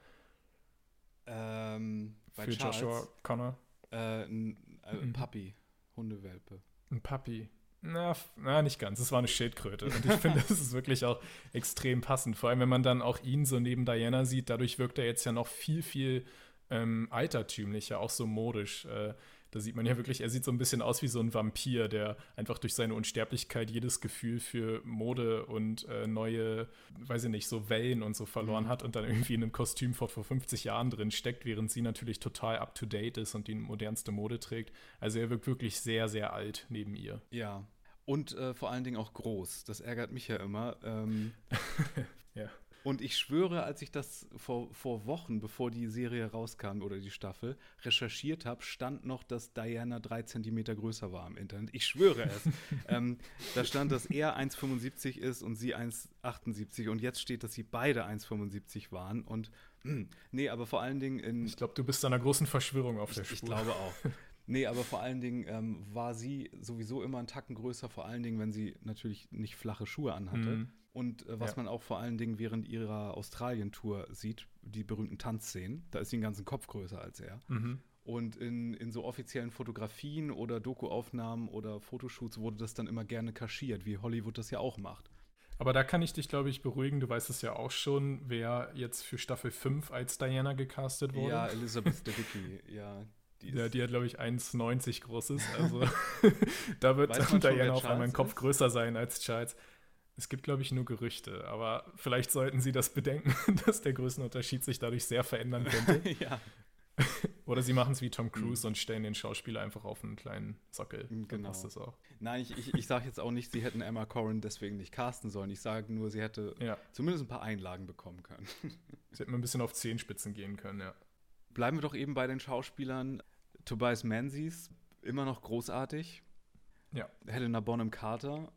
Speaker 1: Ähm,
Speaker 2: Für Charles, Joshua Connor.
Speaker 1: Äh, ein, ein mhm. Puppy, Hundewelpe.
Speaker 2: Ein Puppy. Na, na, nicht ganz. Es war eine Schildkröte. Und ich finde, das ist wirklich auch extrem passend. Vor allem, wenn man dann auch ihn so neben Diana sieht, dadurch wirkt er jetzt ja noch viel, viel ähm, altertümlicher, auch so modisch. Äh, da sieht man ja wirklich, er sieht so ein bisschen aus wie so ein Vampir, der einfach durch seine Unsterblichkeit jedes Gefühl für Mode und äh, neue, weiß ich nicht, so Wellen und so verloren mhm. hat und dann irgendwie in einem Kostüm vor, vor 50 Jahren drin steckt, während sie natürlich total up to date ist und die modernste Mode trägt. Also er wirkt wirklich sehr, sehr alt neben ihr.
Speaker 1: Ja, und äh, vor allen Dingen auch groß. Das ärgert mich ja immer. Ähm, *laughs*
Speaker 2: ja.
Speaker 1: Und ich schwöre, als ich das vor, vor Wochen, bevor die Serie rauskam oder die Staffel, recherchiert habe, stand noch, dass Diana drei Zentimeter größer war im Internet. Ich schwöre es. *laughs* ähm, da stand, dass er 1,75 ist und sie 1,78 und jetzt steht, dass sie beide 1,75 waren und mh, hm, nee, aber vor allen Dingen in.
Speaker 2: Ich glaube, du bist einer großen Verschwörung auf der
Speaker 1: Spur. Ich glaube auch. *laughs* Nee, aber vor allen Dingen ähm, war sie sowieso immer einen Tacken größer, vor allen Dingen, wenn sie natürlich nicht flache Schuhe anhatte. Mhm. Und äh, was ja. man auch vor allen Dingen während ihrer Australien-Tour sieht, die berühmten Tanzszenen, da ist sie den ganzen Kopf größer als er.
Speaker 2: Mhm.
Speaker 1: Und in, in so offiziellen Fotografien oder Dokuaufnahmen oder Fotoshoots wurde das dann immer gerne kaschiert, wie Hollywood das ja auch macht.
Speaker 2: Aber da kann ich dich, glaube ich, beruhigen. Du weißt es ja auch schon, wer jetzt für Staffel 5 als Diana gecastet wurde.
Speaker 1: Ja, Elizabeth Debicki, ja.
Speaker 2: Die, ja, die hat, glaube ich, 1,90 großes. Also *laughs* *laughs* da wird Diana auf einmal ein Kopf ist? größer sein als Charles. Es gibt, glaube ich, nur Gerüchte, aber vielleicht sollten Sie das bedenken, *laughs* dass der Größenunterschied sich dadurch sehr verändern könnte.
Speaker 1: ja.
Speaker 2: Oder sie machen es wie Tom Cruise mhm. und stellen den Schauspieler einfach auf einen kleinen Sockel.
Speaker 1: Genau. Dann passt das auch. Nein, ich, ich, ich sage jetzt auch nicht, sie hätten Emma Corrin deswegen nicht casten sollen. Ich sage nur, sie hätte ja. zumindest ein paar Einlagen bekommen können.
Speaker 2: sie hätten ein bisschen auf Zehenspitzen gehen können, ja.
Speaker 1: Bleiben wir doch eben bei den Schauspielern. Tobias Menzies, immer noch großartig.
Speaker 2: Ja.
Speaker 1: Helena Bonham Carter.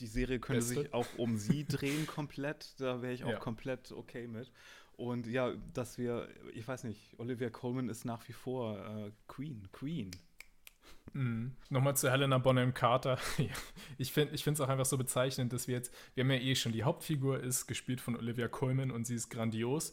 Speaker 1: Die Serie könnte Beste. sich auch um sie *laughs* drehen komplett. Da wäre ich auch ja. komplett okay mit. Und ja, dass wir, ich weiß nicht, Olivia Colman ist nach wie vor äh, Queen. Queen.
Speaker 2: Mhm. Nochmal zu Helena Bonham Carter. *laughs* ich finde es auch einfach so bezeichnend, dass wir jetzt, wir haben ja eh schon, die Hauptfigur ist gespielt von Olivia Colman und sie ist grandios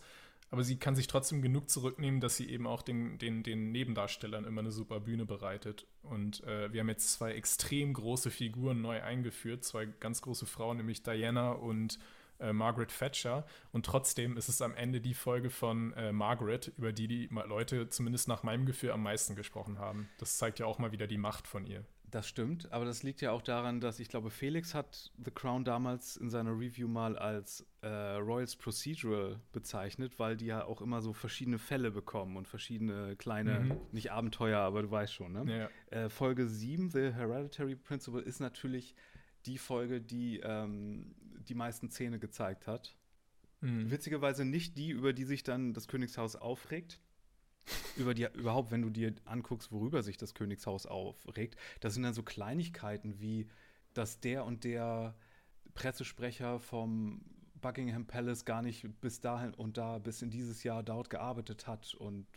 Speaker 2: aber sie kann sich trotzdem genug zurücknehmen, dass sie eben auch den, den, den Nebendarstellern immer eine super Bühne bereitet. Und äh, wir haben jetzt zwei extrem große Figuren neu eingeführt, zwei ganz große Frauen, nämlich Diana und äh, Margaret Thatcher. Und trotzdem ist es am Ende die Folge von äh, Margaret, über die die Leute zumindest nach meinem Gefühl am meisten gesprochen haben. Das zeigt ja auch mal wieder die Macht von ihr.
Speaker 1: Das stimmt, aber das liegt ja auch daran, dass ich glaube, Felix hat The Crown damals in seiner Review mal als äh, Royals Procedural bezeichnet, weil die ja auch immer so verschiedene Fälle bekommen und verschiedene kleine, mhm. nicht Abenteuer, aber du weißt schon, ne? Ja. Äh, Folge 7, The Hereditary Principle, ist natürlich die Folge, die ähm, die meisten Szene gezeigt hat. Mhm. Witzigerweise nicht die, über die sich dann das Königshaus aufregt, über die, überhaupt, wenn du dir anguckst, worüber sich das Königshaus aufregt, das sind dann so Kleinigkeiten wie, dass der und der Pressesprecher vom Buckingham Palace gar nicht bis dahin und da bis in dieses Jahr dort gearbeitet hat und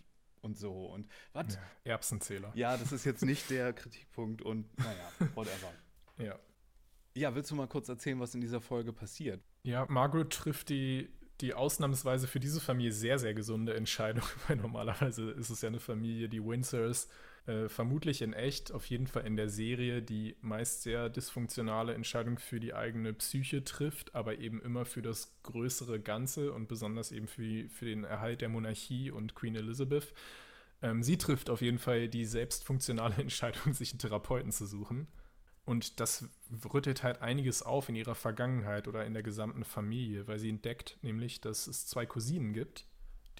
Speaker 1: und so und was? Ja,
Speaker 2: Erbsenzähler.
Speaker 1: Ja, das ist jetzt nicht der Kritikpunkt und naja, whatever.
Speaker 2: ja.
Speaker 1: Ja, willst du mal kurz erzählen, was in dieser Folge passiert?
Speaker 2: Ja, Margaret trifft die die ausnahmsweise für diese Familie sehr, sehr gesunde Entscheidung, *laughs* weil normalerweise ist es ja eine Familie, die Windsors äh, vermutlich in echt, auf jeden Fall in der Serie, die meist sehr dysfunktionale Entscheidungen für die eigene Psyche trifft, aber eben immer für das größere Ganze und besonders eben für, für den Erhalt der Monarchie und Queen Elizabeth. Ähm, sie trifft auf jeden Fall die selbstfunktionale *laughs* Entscheidung, sich einen Therapeuten zu suchen. Und das rüttelt halt einiges auf in ihrer Vergangenheit oder in der gesamten Familie, weil sie entdeckt nämlich, dass es zwei Cousinen gibt,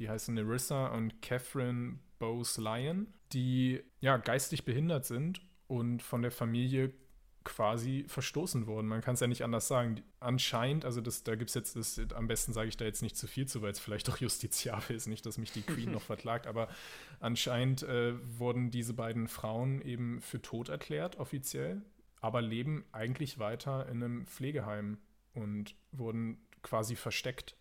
Speaker 2: die heißen Nerissa und Catherine Bose Lyon, die ja geistig behindert sind und von der Familie quasi verstoßen worden. Man kann es ja nicht anders sagen. Anscheinend, also das, da gibt es jetzt, das, am besten sage ich da jetzt nicht zu viel zu, weil es vielleicht auch justiziabel ist, nicht, dass mich die Queen noch *laughs* verklagt, aber anscheinend äh, wurden diese beiden Frauen eben für tot erklärt, offiziell, aber leben eigentlich weiter in einem Pflegeheim und wurden quasi versteckt.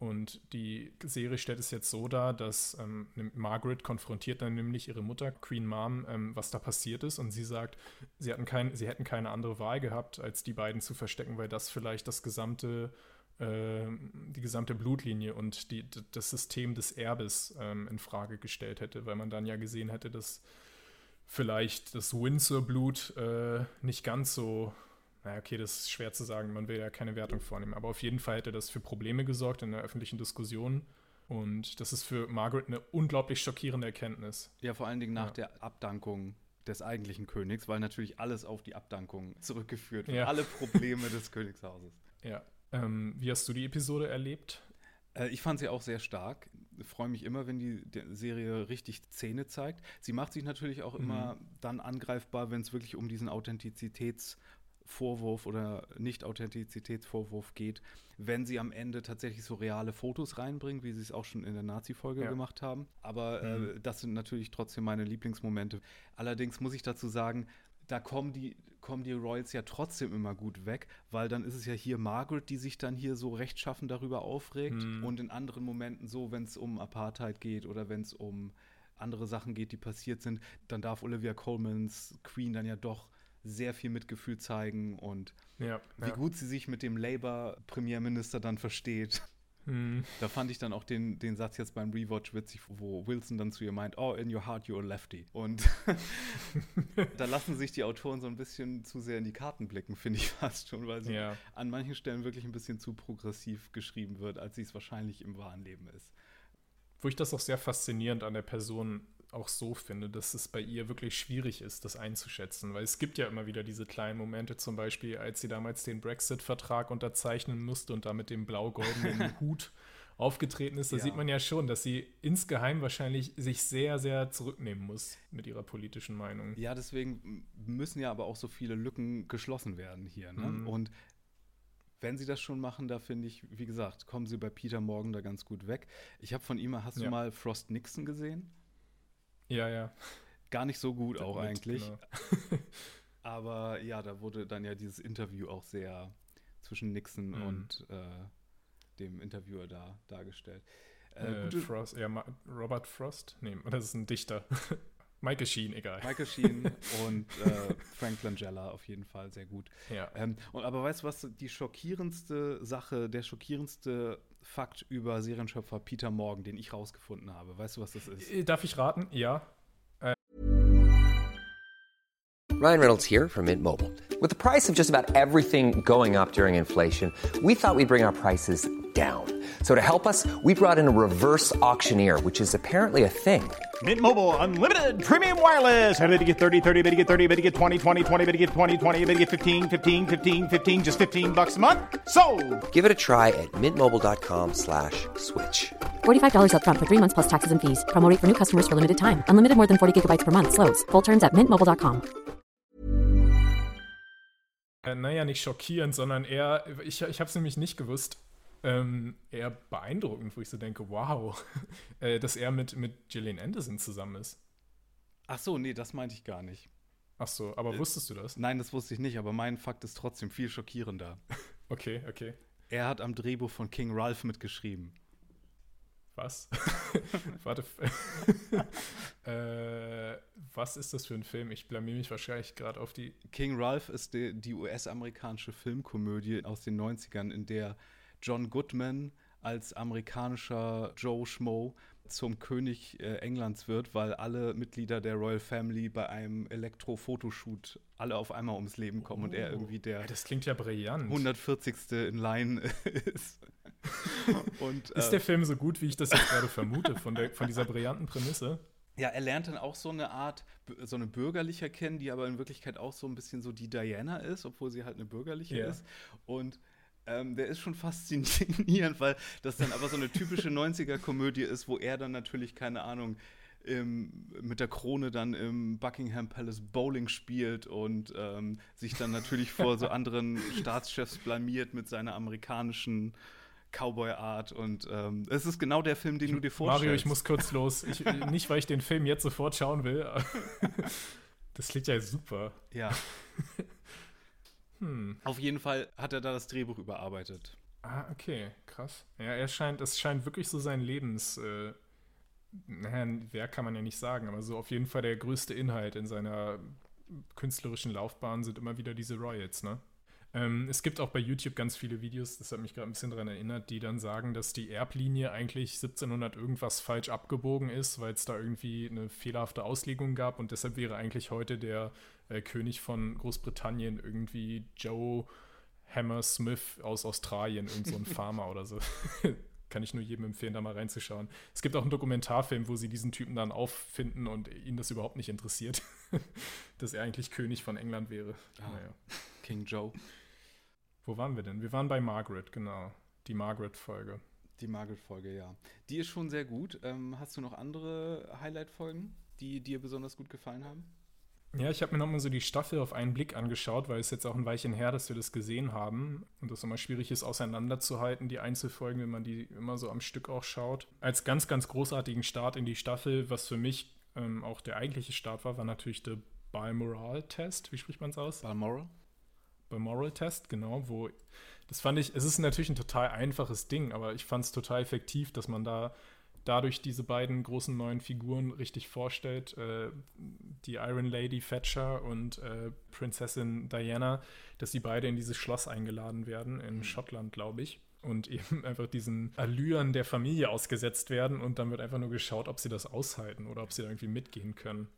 Speaker 2: Und die Serie stellt es jetzt so dar, dass ähm, Margaret konfrontiert dann nämlich ihre Mutter, Queen Mom, ähm, was da passiert ist. Und sie sagt, sie, hatten kein, sie hätten keine andere Wahl gehabt, als die beiden zu verstecken, weil das vielleicht das gesamte, äh, die gesamte Blutlinie und die, das System des Erbes ähm, in Frage gestellt hätte, weil man dann ja gesehen hätte, dass vielleicht das Windsor-Blut äh, nicht ganz so naja, okay, das ist schwer zu sagen, man will ja keine Wertung vornehmen, aber auf jeden Fall hätte das für Probleme gesorgt in der öffentlichen Diskussion. Und das ist für Margaret eine unglaublich schockierende Erkenntnis.
Speaker 1: Ja, vor allen Dingen nach ja. der Abdankung des eigentlichen Königs, weil natürlich alles auf die Abdankung zurückgeführt wird. Ja. Alle Probleme des *laughs* Königshauses.
Speaker 2: Ja. Ähm, wie hast du die Episode erlebt?
Speaker 1: Äh, ich fand sie auch sehr stark. Freue mich immer, wenn die Serie richtig Szene zeigt. Sie macht sich natürlich auch mhm. immer dann angreifbar, wenn es wirklich um diesen Authentizitäts- Vorwurf oder Nicht-Authentizitätsvorwurf geht, wenn sie am Ende tatsächlich so reale Fotos reinbringen, wie sie es auch schon in der Nazi-Folge ja. gemacht haben. Aber äh, mhm. äh, das sind natürlich trotzdem meine Lieblingsmomente. Allerdings muss ich dazu sagen, da kommen die, kommen die Royals ja trotzdem immer gut weg, weil dann ist es ja hier Margaret, die sich dann hier so rechtschaffen darüber aufregt mhm. und in anderen Momenten so, wenn es um Apartheid geht oder wenn es um andere Sachen geht, die passiert sind, dann darf Olivia Colemans Queen dann ja doch sehr viel Mitgefühl zeigen und ja, wie ja. gut sie sich mit dem Labour-Premierminister dann versteht. Mhm. Da fand ich dann auch den, den Satz jetzt beim Rewatch witzig, wo Wilson dann zu ihr meint, oh, in your heart you're a lefty. Und *laughs* da lassen sich die Autoren so ein bisschen zu sehr in die Karten blicken, finde ich *laughs* fast schon, weil sie ja. an manchen Stellen wirklich ein bisschen zu progressiv geschrieben wird, als sie es wahrscheinlich im wahren Leben ist.
Speaker 2: Wo ich das auch sehr faszinierend an der Person auch so finde, dass es bei ihr wirklich schwierig ist, das einzuschätzen. Weil es gibt ja immer wieder diese kleinen Momente, zum Beispiel, als sie damals den Brexit-Vertrag unterzeichnen musste und da mit dem blau-goldenen *laughs* Hut aufgetreten ist, da ja. sieht man ja schon, dass sie insgeheim wahrscheinlich sich sehr, sehr zurücknehmen muss mit ihrer politischen Meinung.
Speaker 1: Ja, deswegen müssen ja aber auch so viele Lücken geschlossen werden hier. Ne? Mhm. Und wenn sie das schon machen, da finde ich, wie gesagt, kommen sie bei Peter Morgan da ganz gut weg. Ich habe von ihm, hast ja. du mal Frost Nixon gesehen?
Speaker 2: Ja, ja.
Speaker 1: Gar nicht so gut auch mit, eigentlich. Genau. *laughs* Aber ja, da wurde dann ja dieses Interview auch sehr zwischen Nixon mhm. und äh, dem Interviewer da dargestellt.
Speaker 2: Äh, äh, Frost, ja, Robert Frost? Nee, das ist ein Dichter. *laughs* Michael Sheen, egal.
Speaker 1: Michael Sheen *laughs* und äh, Frank Langella auf jeden Fall sehr gut. Ja. Ähm, und, aber weißt du, was die schockierendste Sache, der schockierendste Fakt über Serienschöpfer Peter Morgan, den ich rausgefunden habe? Weißt du, was das ist?
Speaker 2: Äh, darf ich raten? Ja. Äh.
Speaker 3: Ryan Reynolds here from Mint Mobile. With the price of just about everything going up during inflation, we thought we'd bring our prices down. So to help us, we brought in a reverse auctioneer, which is apparently a thing.
Speaker 4: Mint Mobile unlimited premium wireless. Have to get 30, 30, bit to get 30, bit to get 20, 20, 20, bit to get 20, 20, bit to get 15, 15, 15, 15 just 15 bucks a month. So,
Speaker 3: Give it a try at mintmobile.com/switch. slash
Speaker 5: $45 up front for 3 months plus taxes and fees. Promo for new customers for limited time. Unlimited more than 40 gigabytes per month slows. Full terms at mintmobile.com.
Speaker 2: Äh, naja, nicht schockierend, sondern eher ich ich habe es nämlich nicht gewusst. Ähm, eher beeindruckend, wo ich so denke, wow, *laughs* äh, dass er mit, mit Gillian Anderson zusammen ist.
Speaker 1: Ach so, nee, das meinte ich gar nicht.
Speaker 2: Ach so, aber äh, wusstest du das?
Speaker 1: Nein, das wusste ich nicht, aber mein Fakt ist trotzdem viel schockierender. *laughs*
Speaker 2: okay, okay.
Speaker 1: Er hat am Drehbuch von King Ralph mitgeschrieben.
Speaker 2: Was? *laughs* Warte. äh, was ist das für ein Film? Ich blamier mich wahrscheinlich gerade auf die.
Speaker 1: King Ralph ist die, die US-amerikanische Filmkomödie aus den 90ern, in der John Goodman als amerikanischer Joe Schmo zum König äh, Englands wird, weil alle Mitglieder der Royal Family bei einem Elektro-Fotoshoot alle auf einmal ums Leben kommen oh, und er oh. irgendwie der
Speaker 2: das klingt ja brillant.
Speaker 1: 140. in Line *laughs* ist. *laughs*
Speaker 2: und, ist äh, der Film so gut, wie ich das jetzt gerade vermute, von, der, von dieser brillanten Prämisse?
Speaker 1: Ja, er lernt dann auch so eine Art, so eine bürgerliche kennen, die aber in Wirklichkeit auch so ein bisschen so die Diana ist, obwohl sie halt eine bürgerliche yeah. ist. Und ähm, der ist schon faszinierend, weil das dann aber so eine typische 90er-Komödie ist, wo er dann natürlich, keine Ahnung, im, mit der Krone dann im Buckingham Palace Bowling spielt und ähm, sich dann natürlich vor so anderen *laughs* Staatschefs blamiert mit seiner amerikanischen Cowboy-Art und ähm, es ist genau der Film, den du dir vorstellst.
Speaker 2: Mario, ich muss kurz *laughs* los. Ich, nicht, weil ich den Film jetzt sofort schauen will. *laughs* das klingt ja super.
Speaker 1: Ja. Hm. Auf jeden Fall hat er da das Drehbuch überarbeitet.
Speaker 2: Ah, okay, krass. Ja, er scheint, es scheint wirklich so sein Lebens, äh, naja, wer kann man ja nicht sagen, aber so auf jeden Fall der größte Inhalt in seiner künstlerischen Laufbahn sind immer wieder diese Royals, ne? Ähm, es gibt auch bei YouTube ganz viele Videos, das hat mich gerade ein bisschen daran erinnert, die dann sagen, dass die Erblinie eigentlich 1700 irgendwas falsch abgebogen ist, weil es da irgendwie eine fehlerhafte Auslegung gab und deshalb wäre eigentlich heute der äh, König von Großbritannien irgendwie Joe Hammersmith aus Australien, irgend so ein *laughs* Farmer oder so. *laughs* Kann ich nur jedem empfehlen, da mal reinzuschauen. Es gibt auch einen Dokumentarfilm, wo sie diesen Typen dann auffinden und ihn das überhaupt nicht interessiert, *laughs* dass er eigentlich König von England wäre.
Speaker 1: Ah, naja. King Joe.
Speaker 2: Wo waren wir denn? Wir waren bei Margaret, genau. Die Margaret-Folge.
Speaker 1: Die Margaret-Folge, ja. Die ist schon sehr gut. Ähm, hast du noch andere Highlight-Folgen, die dir besonders gut gefallen haben?
Speaker 2: Ja, ich habe mir nochmal so die Staffel auf einen Blick angeschaut, weil es jetzt auch ein Weilchen her, dass wir das gesehen haben und das immer schwierig ist, auseinanderzuhalten, die Einzelfolgen, wenn man die immer so am Stück auch schaut. Als ganz, ganz großartigen Start in die Staffel, was für mich ähm, auch der eigentliche Start war, war natürlich der Balmoral-Test. Wie spricht man es aus?
Speaker 1: Balmoral?
Speaker 2: Balmoral-Test, genau, wo das fand ich, es ist natürlich ein total einfaches Ding, aber ich fand es total effektiv, dass man da dadurch diese beiden großen neuen Figuren richtig vorstellt, äh, die Iron Lady Thatcher und äh, Prinzessin Diana, dass sie beide in dieses Schloss eingeladen werden, in mhm. Schottland, glaube ich. Und *laughs* eben einfach diesen Allüren der Familie ausgesetzt werden und dann wird einfach nur geschaut, ob sie das aushalten oder ob sie da irgendwie mitgehen können.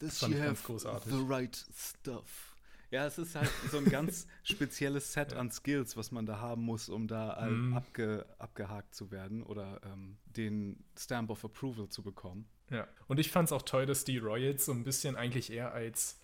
Speaker 1: Das fand ich ganz großartig. The right stuff. Ja, es ist halt so ein ganz spezielles Set an Skills, was man da haben muss, um da mhm. abge, abgehakt zu werden oder ähm, den Stamp of Approval zu bekommen.
Speaker 2: Ja, und ich fand es auch toll, dass die Royals so ein bisschen eigentlich eher als,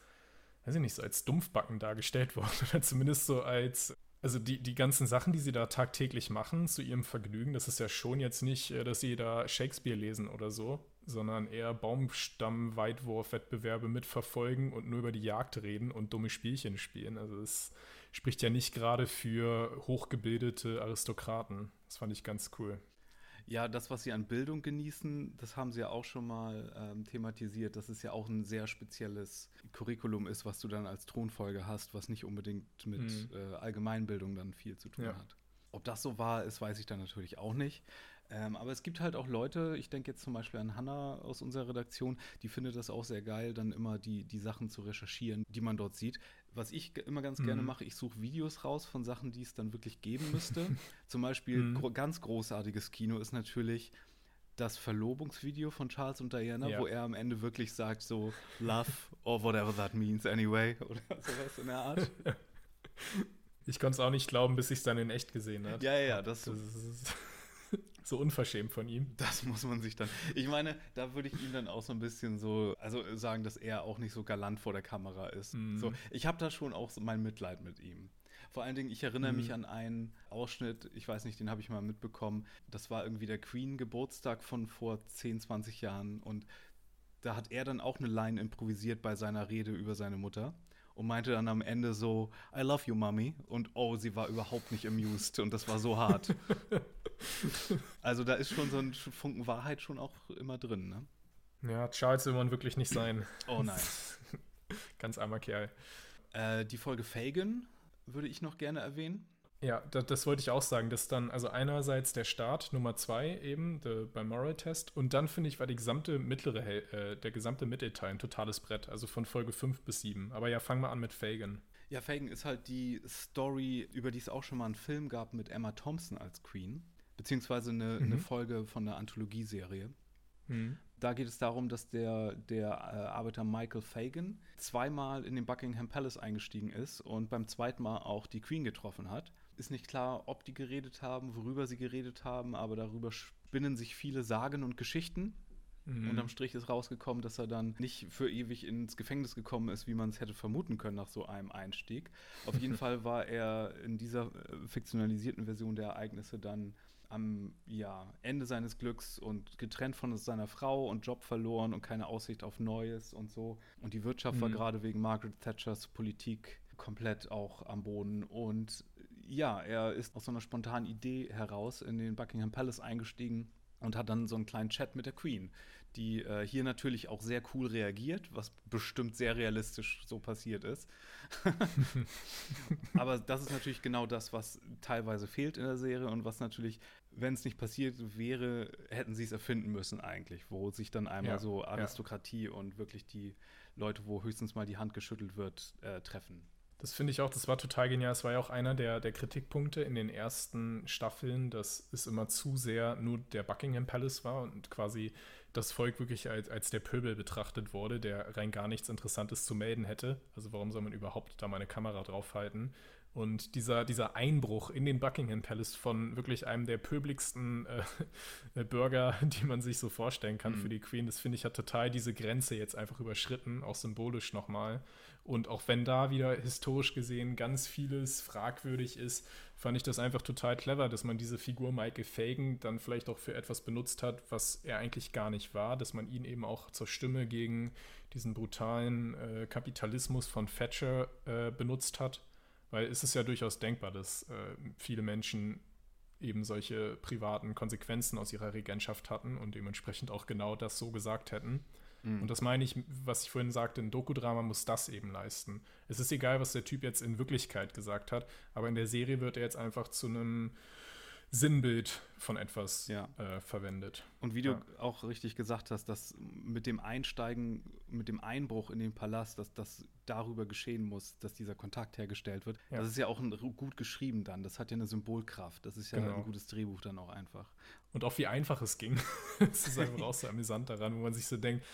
Speaker 2: weiß ich nicht, so als Dumpfbacken dargestellt *laughs* wurden oder zumindest so als also die, die ganzen Sachen, die sie da tagtäglich machen zu ihrem Vergnügen, das ist ja schon jetzt nicht, äh, dass sie da Shakespeare lesen oder so, sondern eher Baumstamm-Weitwurf-Wettbewerbe mitverfolgen und nur über die Jagd reden und dumme Spielchen spielen. Also es spricht ja nicht gerade für hochgebildete Aristokraten. Das fand ich ganz cool.
Speaker 1: Ja, das, was sie an Bildung genießen, das haben sie ja auch schon mal ähm, thematisiert, dass es ja auch ein sehr spezielles Curriculum ist, was du dann als Thronfolge hast, was nicht unbedingt mit mhm. äh, Allgemeinbildung dann viel zu tun ja. hat. Ob das so wahr ist, weiß ich dann natürlich auch nicht. Ähm, aber es gibt halt auch Leute, ich denke jetzt zum Beispiel an Hannah aus unserer Redaktion, die findet das auch sehr geil, dann immer die, die Sachen zu recherchieren, die man dort sieht. Was ich immer ganz mhm. gerne mache, ich suche Videos raus von Sachen, die es dann wirklich geben müsste. *laughs* zum Beispiel mhm. gro ganz großartiges Kino ist natürlich das Verlobungsvideo von Charles und Diana, ja. wo er am Ende wirklich sagt so Love or whatever that means anyway *laughs* oder sowas in der Art. *laughs*
Speaker 2: Ich konnte es auch nicht glauben, bis ich es dann in echt gesehen habe.
Speaker 1: Ja, ja, das, das
Speaker 2: ist so unverschämt von ihm.
Speaker 1: Das muss man sich dann. Ich meine, da würde ich ihm dann auch so ein bisschen so, also sagen, dass er auch nicht so galant vor der Kamera ist. Mhm. So, ich habe da schon auch so mein Mitleid mit ihm. Vor allen Dingen, ich erinnere mhm. mich an einen Ausschnitt, ich weiß nicht, den habe ich mal mitbekommen. Das war irgendwie der Queen-Geburtstag von vor 10, 20 Jahren und da hat er dann auch eine Line improvisiert bei seiner Rede über seine Mutter und meinte dann am Ende so, I love you, Mommy. Und oh, sie war überhaupt nicht amused und das war so hart. *laughs* also da ist schon so ein Funken Wahrheit schon auch immer drin, ne?
Speaker 2: Ja, Charles will man wirklich nicht sein.
Speaker 1: Oh nein. *laughs*
Speaker 2: Ganz armer Kerl.
Speaker 1: Äh, die Folge Fagan würde ich noch gerne erwähnen.
Speaker 2: Ja, das, das, wollte ich auch sagen, dass dann, also einerseits der Start, Nummer zwei eben, the, beim Moral Test, und dann finde ich, war die gesamte mittlere, äh, der gesamte Mittelteil ein totales Brett, also von Folge 5 bis 7. Aber ja, fang mal an mit Fagan.
Speaker 1: Ja, Fagan ist halt die Story, über die es auch schon mal einen Film gab mit Emma Thompson als Queen, beziehungsweise eine, mhm. eine Folge von einer Anthologieserie. Mhm. Da geht es darum, dass der, der äh, Arbeiter Michael Fagan zweimal in den Buckingham Palace eingestiegen ist und beim zweiten Mal auch die Queen getroffen hat ist nicht klar, ob die geredet haben, worüber sie geredet haben, aber darüber spinnen sich viele Sagen und Geschichten. Mhm. Unterm Strich ist rausgekommen, dass er dann nicht für ewig ins Gefängnis gekommen ist, wie man es hätte vermuten können nach so einem Einstieg. Auf jeden *laughs* Fall war er in dieser äh, fiktionalisierten Version der Ereignisse dann am ja, Ende seines Glücks und getrennt von seiner Frau und Job verloren und keine Aussicht auf Neues und so. Und die Wirtschaft mhm. war gerade wegen Margaret Thatchers Politik komplett auch am Boden. Und ja, er ist aus so einer spontanen Idee heraus in den Buckingham Palace eingestiegen und hat dann so einen kleinen Chat mit der Queen, die äh, hier natürlich auch sehr cool reagiert, was bestimmt sehr realistisch so passiert ist. *laughs* Aber das ist natürlich genau das, was teilweise fehlt in der Serie und was natürlich, wenn es nicht passiert wäre, hätten sie es erfinden müssen eigentlich, wo sich dann einmal ja, so Aristokratie ja. und wirklich die Leute, wo höchstens mal die Hand geschüttelt wird, äh, treffen.
Speaker 2: Das finde ich auch, das war total genial. Es war ja auch einer der, der Kritikpunkte in den ersten Staffeln, dass es immer zu sehr nur der Buckingham Palace war und quasi das Volk wirklich als, als der Pöbel betrachtet wurde, der rein gar nichts Interessantes zu melden hätte. Also warum soll man überhaupt da mal eine Kamera draufhalten? Und dieser, dieser Einbruch in den Buckingham Palace von wirklich einem der pöbligsten äh, *laughs* Bürger, *laughs* die man sich so vorstellen kann mhm. für die Queen, das finde ich hat total diese Grenze jetzt einfach überschritten, auch symbolisch nochmal. Und auch wenn da wieder historisch gesehen ganz vieles fragwürdig ist, fand ich das einfach total clever, dass man diese Figur Michael Fagan dann vielleicht auch für etwas benutzt hat, was er eigentlich gar nicht war, dass man ihn eben auch zur Stimme gegen diesen brutalen äh, Kapitalismus von Thatcher äh, benutzt hat. Weil es ist ja durchaus denkbar, dass äh, viele Menschen eben solche privaten Konsequenzen aus ihrer Regentschaft hatten und dementsprechend auch genau das so gesagt hätten. Mhm. Und das meine ich, was ich vorhin sagte, ein Dokudrama muss das eben leisten. Es ist egal, was der Typ jetzt in Wirklichkeit gesagt hat, aber in der Serie wird er jetzt einfach zu einem Sinnbild von etwas ja. äh, verwendet.
Speaker 1: Und wie ja. du auch richtig gesagt hast, dass mit dem Einsteigen, mit dem Einbruch in den Palast, dass das darüber geschehen muss, dass dieser Kontakt hergestellt wird, ja. das ist ja auch ein, gut geschrieben dann. Das hat ja eine Symbolkraft. Das ist ja genau. ein gutes Drehbuch dann auch einfach.
Speaker 2: Und auch wie einfach es ging. *laughs* das ist einfach auch so amüsant daran, wo man sich so denkt,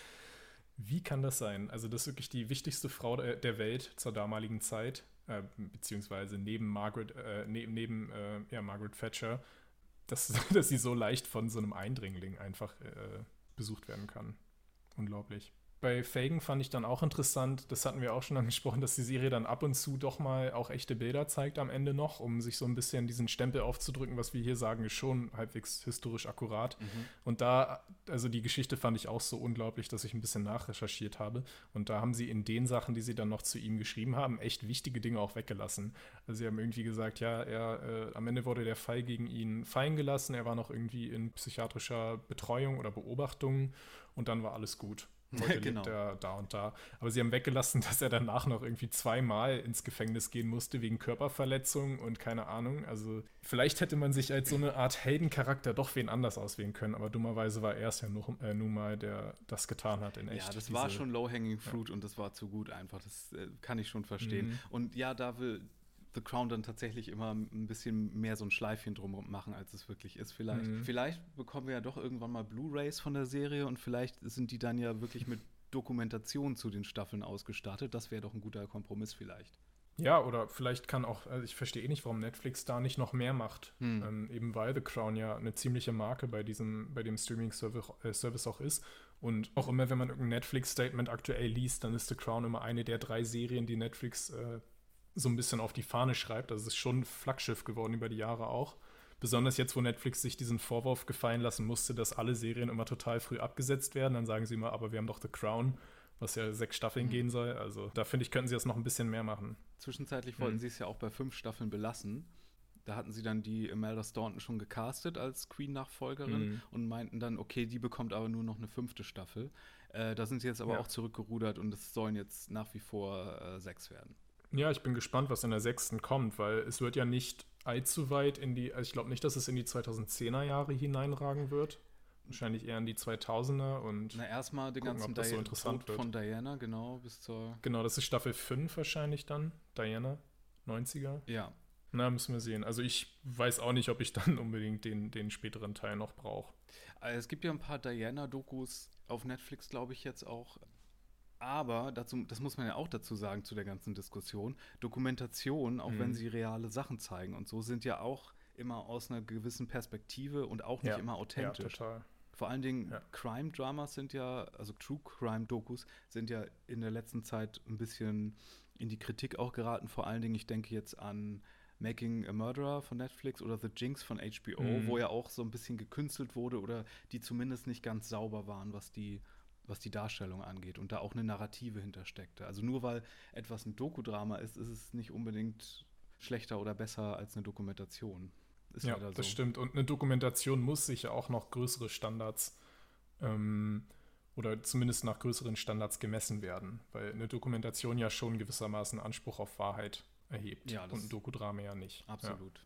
Speaker 2: wie kann das sein? Also, das ist wirklich die wichtigste Frau der Welt zur damaligen Zeit, äh, beziehungsweise neben Margaret, äh, neben, neben äh, ja, Margaret Thatcher, dass, *laughs* dass sie so leicht von so einem Eindringling einfach äh, besucht werden kann. Unglaublich bei Fagan fand ich dann auch interessant, das hatten wir auch schon *laughs* angesprochen, dass die Serie dann ab und zu doch mal auch echte Bilder zeigt am Ende noch, um sich so ein bisschen diesen Stempel aufzudrücken, was wir hier sagen, ist schon halbwegs historisch akkurat. Mhm. Und da, also die Geschichte fand ich auch so unglaublich, dass ich ein bisschen nachrecherchiert habe. Und da haben sie in den Sachen, die sie dann noch zu ihm geschrieben haben, echt wichtige Dinge auch weggelassen. Also sie haben irgendwie gesagt, ja, er, äh, am Ende wurde der Fall gegen ihn fallen gelassen, er war noch irgendwie in psychiatrischer Betreuung oder Beobachtung und dann war alles gut. Heute genau. liegt er da und da. Aber sie haben weggelassen, *laughs* dass er danach noch irgendwie zweimal ins Gefängnis gehen musste wegen Körperverletzung und keine Ahnung. Also vielleicht hätte man sich als so eine Art Heldencharakter doch wen anders auswählen können, aber dummerweise war er es ja nur, äh, nun mal, der das getan hat in echt.
Speaker 1: Ja, das diese, war schon Low-Hanging Fruit ja. und das war zu gut einfach. Das äh, kann ich schon verstehen. Mhm. Und ja, da will The Crown dann tatsächlich immer ein bisschen mehr so ein Schleifchen drum machen, als es wirklich ist. Vielleicht, mhm. vielleicht bekommen wir ja doch irgendwann mal Blu-rays von der Serie und vielleicht sind die dann ja wirklich mit Dokumentation zu den Staffeln ausgestattet. Das wäre doch ein guter Kompromiss vielleicht.
Speaker 2: Ja, oder vielleicht kann auch, also ich verstehe eh nicht, warum Netflix da nicht noch mehr macht. Hm. Ähm, eben weil The Crown ja eine ziemliche Marke bei diesem, bei dem Streaming-Service äh, auch ist. Und auch immer, wenn man irgendein Netflix-Statement aktuell liest, dann ist The Crown immer eine der drei Serien, die Netflix äh, so ein bisschen auf die Fahne schreibt. Also es ist schon ein Flaggschiff geworden über die Jahre auch. Besonders jetzt, wo Netflix sich diesen Vorwurf gefallen lassen musste, dass alle Serien immer total früh abgesetzt werden. Dann sagen sie immer, aber wir haben doch The Crown, was ja sechs Staffeln mhm. gehen soll. Also da finde ich, könnten sie jetzt noch ein bisschen mehr machen.
Speaker 1: Zwischenzeitlich wollten mhm. sie es ja auch bei fünf Staffeln belassen. Da hatten sie dann die Imelda Staunton schon gecastet als Queen-Nachfolgerin mhm. und meinten dann, okay, die bekommt aber nur noch eine fünfte Staffel. Äh, da sind sie jetzt aber ja. auch zurückgerudert und es sollen jetzt nach wie vor äh, sechs werden.
Speaker 2: Ja, ich bin gespannt, was in der sechsten kommt, weil es wird ja nicht allzu weit in die, also ich glaube nicht, dass es in die 2010er Jahre hineinragen wird. Wahrscheinlich eher in die 2000er und.
Speaker 1: Na, erstmal den gucken, ganzen
Speaker 2: Di so interessant
Speaker 1: Tod von Diana, genau, bis zur.
Speaker 2: Genau, das ist Staffel 5 wahrscheinlich dann. Diana, 90er.
Speaker 1: Ja.
Speaker 2: Na, müssen wir sehen. Also ich weiß auch nicht, ob ich *laughs* dann unbedingt den, den späteren Teil noch brauche.
Speaker 1: Also es gibt ja ein paar Diana-Dokus auf Netflix, glaube ich, jetzt auch. Aber dazu, das muss man ja auch dazu sagen zu der ganzen Diskussion, Dokumentationen, auch mhm. wenn sie reale Sachen zeigen und so, sind ja auch immer aus einer gewissen Perspektive und auch nicht ja. immer authentisch. Ja, total. Vor allen Dingen ja. Crime-Dramas sind ja, also True Crime-Dokus sind ja in der letzten Zeit ein bisschen in die Kritik auch geraten. Vor allen Dingen, ich denke jetzt an Making a Murderer von Netflix oder The Jinx von HBO,
Speaker 2: Mhm.
Speaker 1: wo ja auch so ein bisschen gekünstelt wurde oder die zumindest nicht ganz sauber waren, was die, was die Darstellung angeht und da auch eine Narrative hintersteckte. Also nur weil etwas ein Dokudrama ist, ist es nicht unbedingt schlechter oder besser als eine Dokumentation. Ist
Speaker 2: ja,
Speaker 1: so.
Speaker 2: das stimmt. Und eine Dokumentation muss sich ja auch noch größere Standards ähm, oder zumindest nach größeren Standards gemessen werden, weil eine Dokumentation ja schon gewissermaßen Anspruch auf Wahrheit erhebt
Speaker 1: Ja,
Speaker 2: und ein Dokudrama ja nicht.
Speaker 1: Absolut.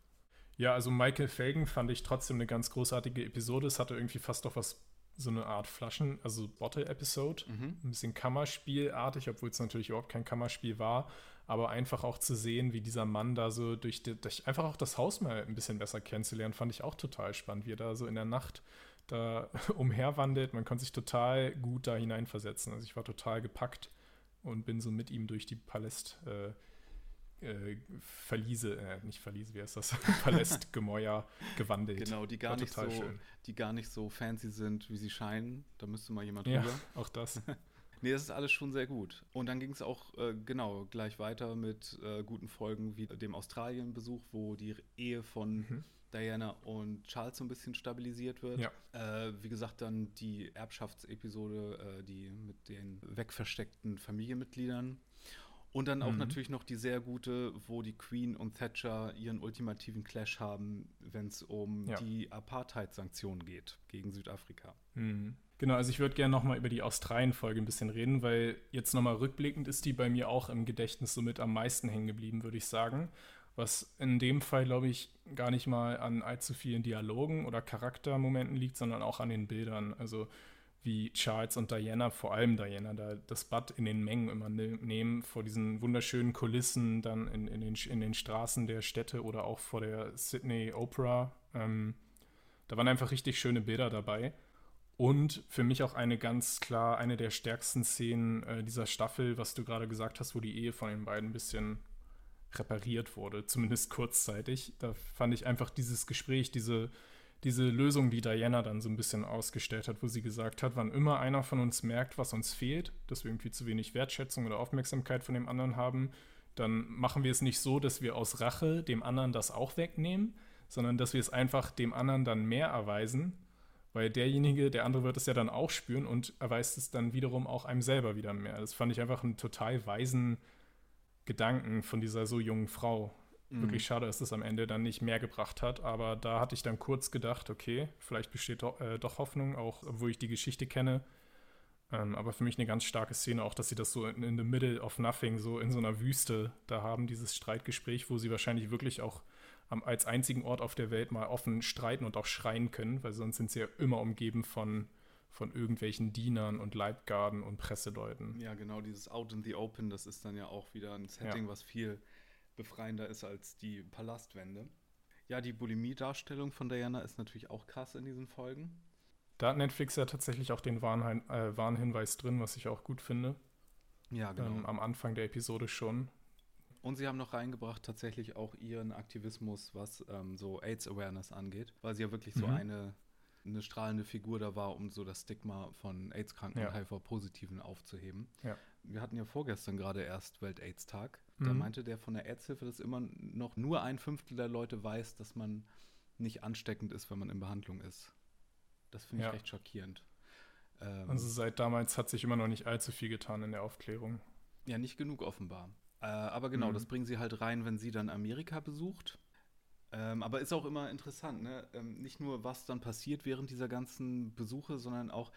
Speaker 2: Ja. ja, also Michael Fagan fand ich trotzdem eine ganz großartige Episode. Es hatte irgendwie fast doch was, so eine Art Flaschen, also Bottle-Episode.
Speaker 1: Mhm.
Speaker 2: Ein bisschen Kammerspielartig, obwohl es natürlich überhaupt kein Kammerspiel war. Aber einfach auch zu sehen, wie dieser Mann da so durch, die, durch einfach auch das Haus mal ein bisschen besser kennenzulernen, fand ich auch total spannend, wie er da so in der Nacht da *laughs* umherwandelt. Man konnte sich total gut da hineinversetzen. Also ich war total gepackt und bin so mit ihm durch die Paläst, äh, äh, Verliese, äh, nicht Verliese, wie heißt das? *laughs* Palästgemäuer gewandelt.
Speaker 1: Genau, die gar
Speaker 2: War
Speaker 1: nicht so,
Speaker 2: schön.
Speaker 1: die gar nicht so fancy sind, wie sie scheinen. Da müsste mal jemand
Speaker 2: Ja,
Speaker 1: rüber. *laughs*
Speaker 2: auch das. *laughs*
Speaker 1: Nee, das ist alles schon sehr gut. Und dann ging es auch äh, genau gleich weiter mit äh, guten Folgen wie dem Australien-Besuch, wo die Ehe von
Speaker 2: Mhm.
Speaker 1: Diana und Charles so ein bisschen stabilisiert wird.
Speaker 2: Ja.
Speaker 1: Äh, wie gesagt, dann die Erbschaftsepisode, äh, die mit den wegversteckten Familienmitgliedern. Und dann auch
Speaker 2: Mhm.
Speaker 1: natürlich noch die sehr gute, wo die Queen und Thatcher ihren ultimativen Clash haben, wenn es um
Speaker 2: Ja.
Speaker 1: die Apartheid-Sanktionen geht gegen Südafrika.
Speaker 2: Mhm. Genau, also ich würde gerne nochmal über die Australien-Folge ein bisschen reden, weil jetzt nochmal rückblickend ist die bei mir auch im Gedächtnis somit am meisten hängen geblieben, würde ich sagen. Was in dem Fall, glaube ich, gar nicht mal an allzu vielen Dialogen oder Charaktermomenten liegt, sondern auch an den Bildern. Also wie Charles und Diana, vor allem Diana, da das Bad in den Mengen immer ne nehmen, vor diesen wunderschönen Kulissen, dann in, in, den, in den Straßen der Städte oder auch vor der Sydney Opera. Ähm, da waren einfach richtig schöne Bilder dabei. Und für mich auch eine ganz klar, eine der stärksten Szenen äh, dieser Staffel, was du gerade gesagt hast, wo die Ehe von den beiden ein bisschen repariert wurde, zumindest kurzzeitig. Da fand ich einfach dieses Gespräch, diese, diese Lösung, die Diana dann so ein bisschen ausgestellt hat, wo sie gesagt hat, wann immer einer von uns merkt, was uns fehlt, dass wir irgendwie zu wenig Wertschätzung oder Aufmerksamkeit von dem anderen haben, dann machen wir es nicht so, dass wir aus Rache dem anderen das auch wegnehmen, sondern dass wir es einfach dem anderen dann mehr erweisen, weil derjenige, der andere wird es ja dann auch spüren und erweist es dann wiederum auch einem selber wieder mehr. Das fand ich einfach einen total weisen Gedanken von dieser so jungen Frau. Wirklich schade, dass das am Ende dann nicht mehr gebracht hat, aber da hatte ich dann kurz gedacht, okay, vielleicht besteht doch, äh, doch Hoffnung, auch obwohl ich die Geschichte kenne. Ähm, aber für mich eine ganz starke Szene, auch dass sie das so in, in the middle of nothing, so in so einer Wüste da haben, dieses Streitgespräch, wo sie wahrscheinlich wirklich auch am, als einzigen Ort auf der Welt mal offen streiten und auch schreien können, weil sonst sind sie ja immer umgeben von, von irgendwelchen Dienern und Leibgarden und Presseleuten.
Speaker 1: Ja, genau, dieses Out in the Open, das ist dann ja auch wieder ein Setting,
Speaker 2: Ja.
Speaker 1: was viel befreiender ist als die Palastwände. Ja, die Bulimie-Darstellung von Diana ist natürlich auch krass in diesen Folgen.
Speaker 2: Da hat Netflix ja tatsächlich auch den Warnhin äh, Warnhinweis drin, was ich auch gut finde.
Speaker 1: Ja, genau.
Speaker 2: Ähm, am Anfang der Episode schon.
Speaker 1: Und sie haben noch reingebracht tatsächlich auch ihren Aktivismus, was ähm, so AIDS-Awareness angeht, weil sie ja wirklich so
Speaker 2: Mhm.
Speaker 1: eine, eine strahlende Figur da war, um so das Stigma von AIDS-Kranken
Speaker 2: Ja.
Speaker 1: und HIV-Positiven aufzuheben.
Speaker 2: Ja.
Speaker 1: Wir hatten ja vorgestern gerade erst Welt-AIDS-Tag. Da
Speaker 2: Mhm.
Speaker 1: meinte der von der AIDS-Hilfe, dass immer noch nur ein Fünftel der Leute weiß, dass man nicht ansteckend ist, wenn man in Behandlung ist. Das finde ich
Speaker 2: Ja.
Speaker 1: recht schockierend. Ähm,
Speaker 2: Also seit damals hat sich immer noch nicht allzu viel getan in der Aufklärung.
Speaker 1: Ja, nicht genug offenbar. Äh, aber genau,
Speaker 2: Mhm.
Speaker 1: das bringen sie halt rein, wenn sie dann Amerika besucht. Ähm, aber ist auch immer interessant, ne? Ähm, nicht nur, was dann passiert während dieser ganzen Besuche, sondern auch,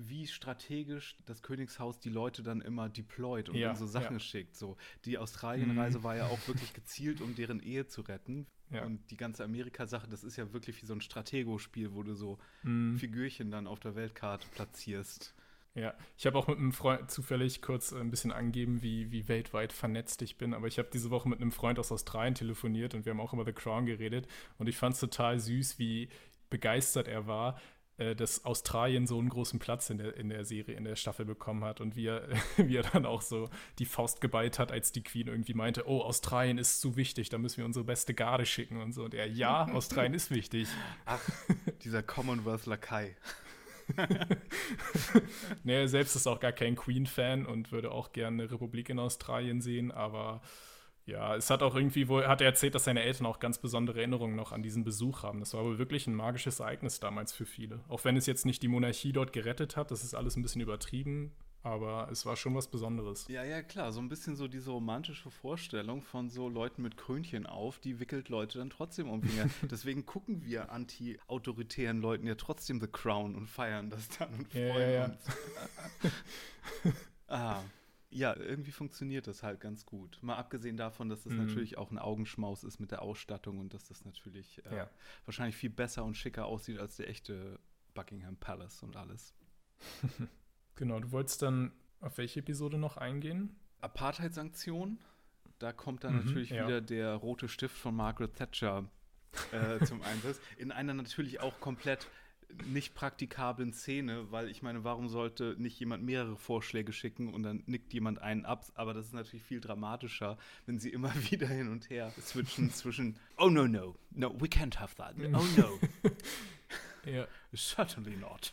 Speaker 1: wie strategisch das Königshaus die Leute dann immer deployt und
Speaker 2: Ja,
Speaker 1: so Sachen
Speaker 2: ja.
Speaker 1: schickt. So, die Australienreise
Speaker 2: Mhm.
Speaker 1: war ja auch *laughs* wirklich gezielt, um deren Ehe zu retten.
Speaker 2: Ja.
Speaker 1: Und die ganze Amerika-Sache, das ist ja wirklich wie so ein Stratego-Spiel, wo du so
Speaker 2: Mhm.
Speaker 1: Figürchen dann auf der Weltkarte platzierst.
Speaker 2: Ja, ich habe auch mit einem Freund zufällig kurz ein bisschen angegeben, wie, wie weltweit vernetzt ich bin. Aber ich habe diese Woche mit einem Freund aus Australien telefoniert und wir haben auch über The Crown geredet. Und ich fand es total süß, wie begeistert er war, äh, dass Australien so einen großen Platz in der, in der Serie, in der Staffel bekommen hat. Und wie er, *laughs* wie er dann auch so die Faust geballt hat, als die Queen irgendwie meinte, oh, Australien ist zu wichtig, da müssen wir unsere beste Garde schicken und so. Und er, ja, *laughs* Australien ist wichtig.
Speaker 1: Ach, dieser Commonwealth-Lakai. *laughs*
Speaker 2: Nee, er selbst ist auch gar kein Queen-Fan und würde auch gerne eine Republik in Australien sehen, aber Ja, es hat auch irgendwie wohl, hat er erzählt, dass seine Eltern auch ganz besondere Erinnerungen noch an diesen Besuch haben. Das war wohl wirklich ein magisches Ereignis damals für viele. Auch wenn es jetzt nicht die Monarchie dort gerettet hat, das ist alles ein bisschen übertrieben, aber es war schon was Besonderes.
Speaker 1: Ja, ja, klar, so ein bisschen so diese romantische Vorstellung von so Leuten mit Krönchen auf, die wickelt Leute dann trotzdem um Finger. *laughs* Deswegen gucken wir anti-autoritären Leuten ja trotzdem The Crown und feiern das dann und freuen
Speaker 2: Ja, ja, ja.
Speaker 1: uns. *laughs* ah. Ja, irgendwie funktioniert das halt ganz gut. Mal abgesehen davon, dass das
Speaker 2: Mhm.
Speaker 1: natürlich auch ein Augenschmaus ist mit der Ausstattung und dass das natürlich äh,
Speaker 2: Ja.
Speaker 1: wahrscheinlich viel besser und schicker aussieht als der echte Buckingham Palace und alles. *laughs*
Speaker 2: Genau, du wolltest dann auf welche Episode noch eingehen?
Speaker 1: Apartheid-Sanktionen. Da kommt dann
Speaker 2: Mhm,
Speaker 1: natürlich
Speaker 2: ja.
Speaker 1: wieder der rote Stift von Margaret Thatcher äh, zum Einsatz. In einer natürlich auch komplett nicht praktikablen Szene, weil ich meine, warum sollte nicht jemand mehrere Vorschläge schicken und dann nickt jemand einen ab? Aber das ist natürlich viel dramatischer, wenn sie immer *laughs* wieder hin und her switchen zwischen Oh no, no, no, we can't have that. Oh no, *laughs*
Speaker 2: Ja.
Speaker 1: certainly not.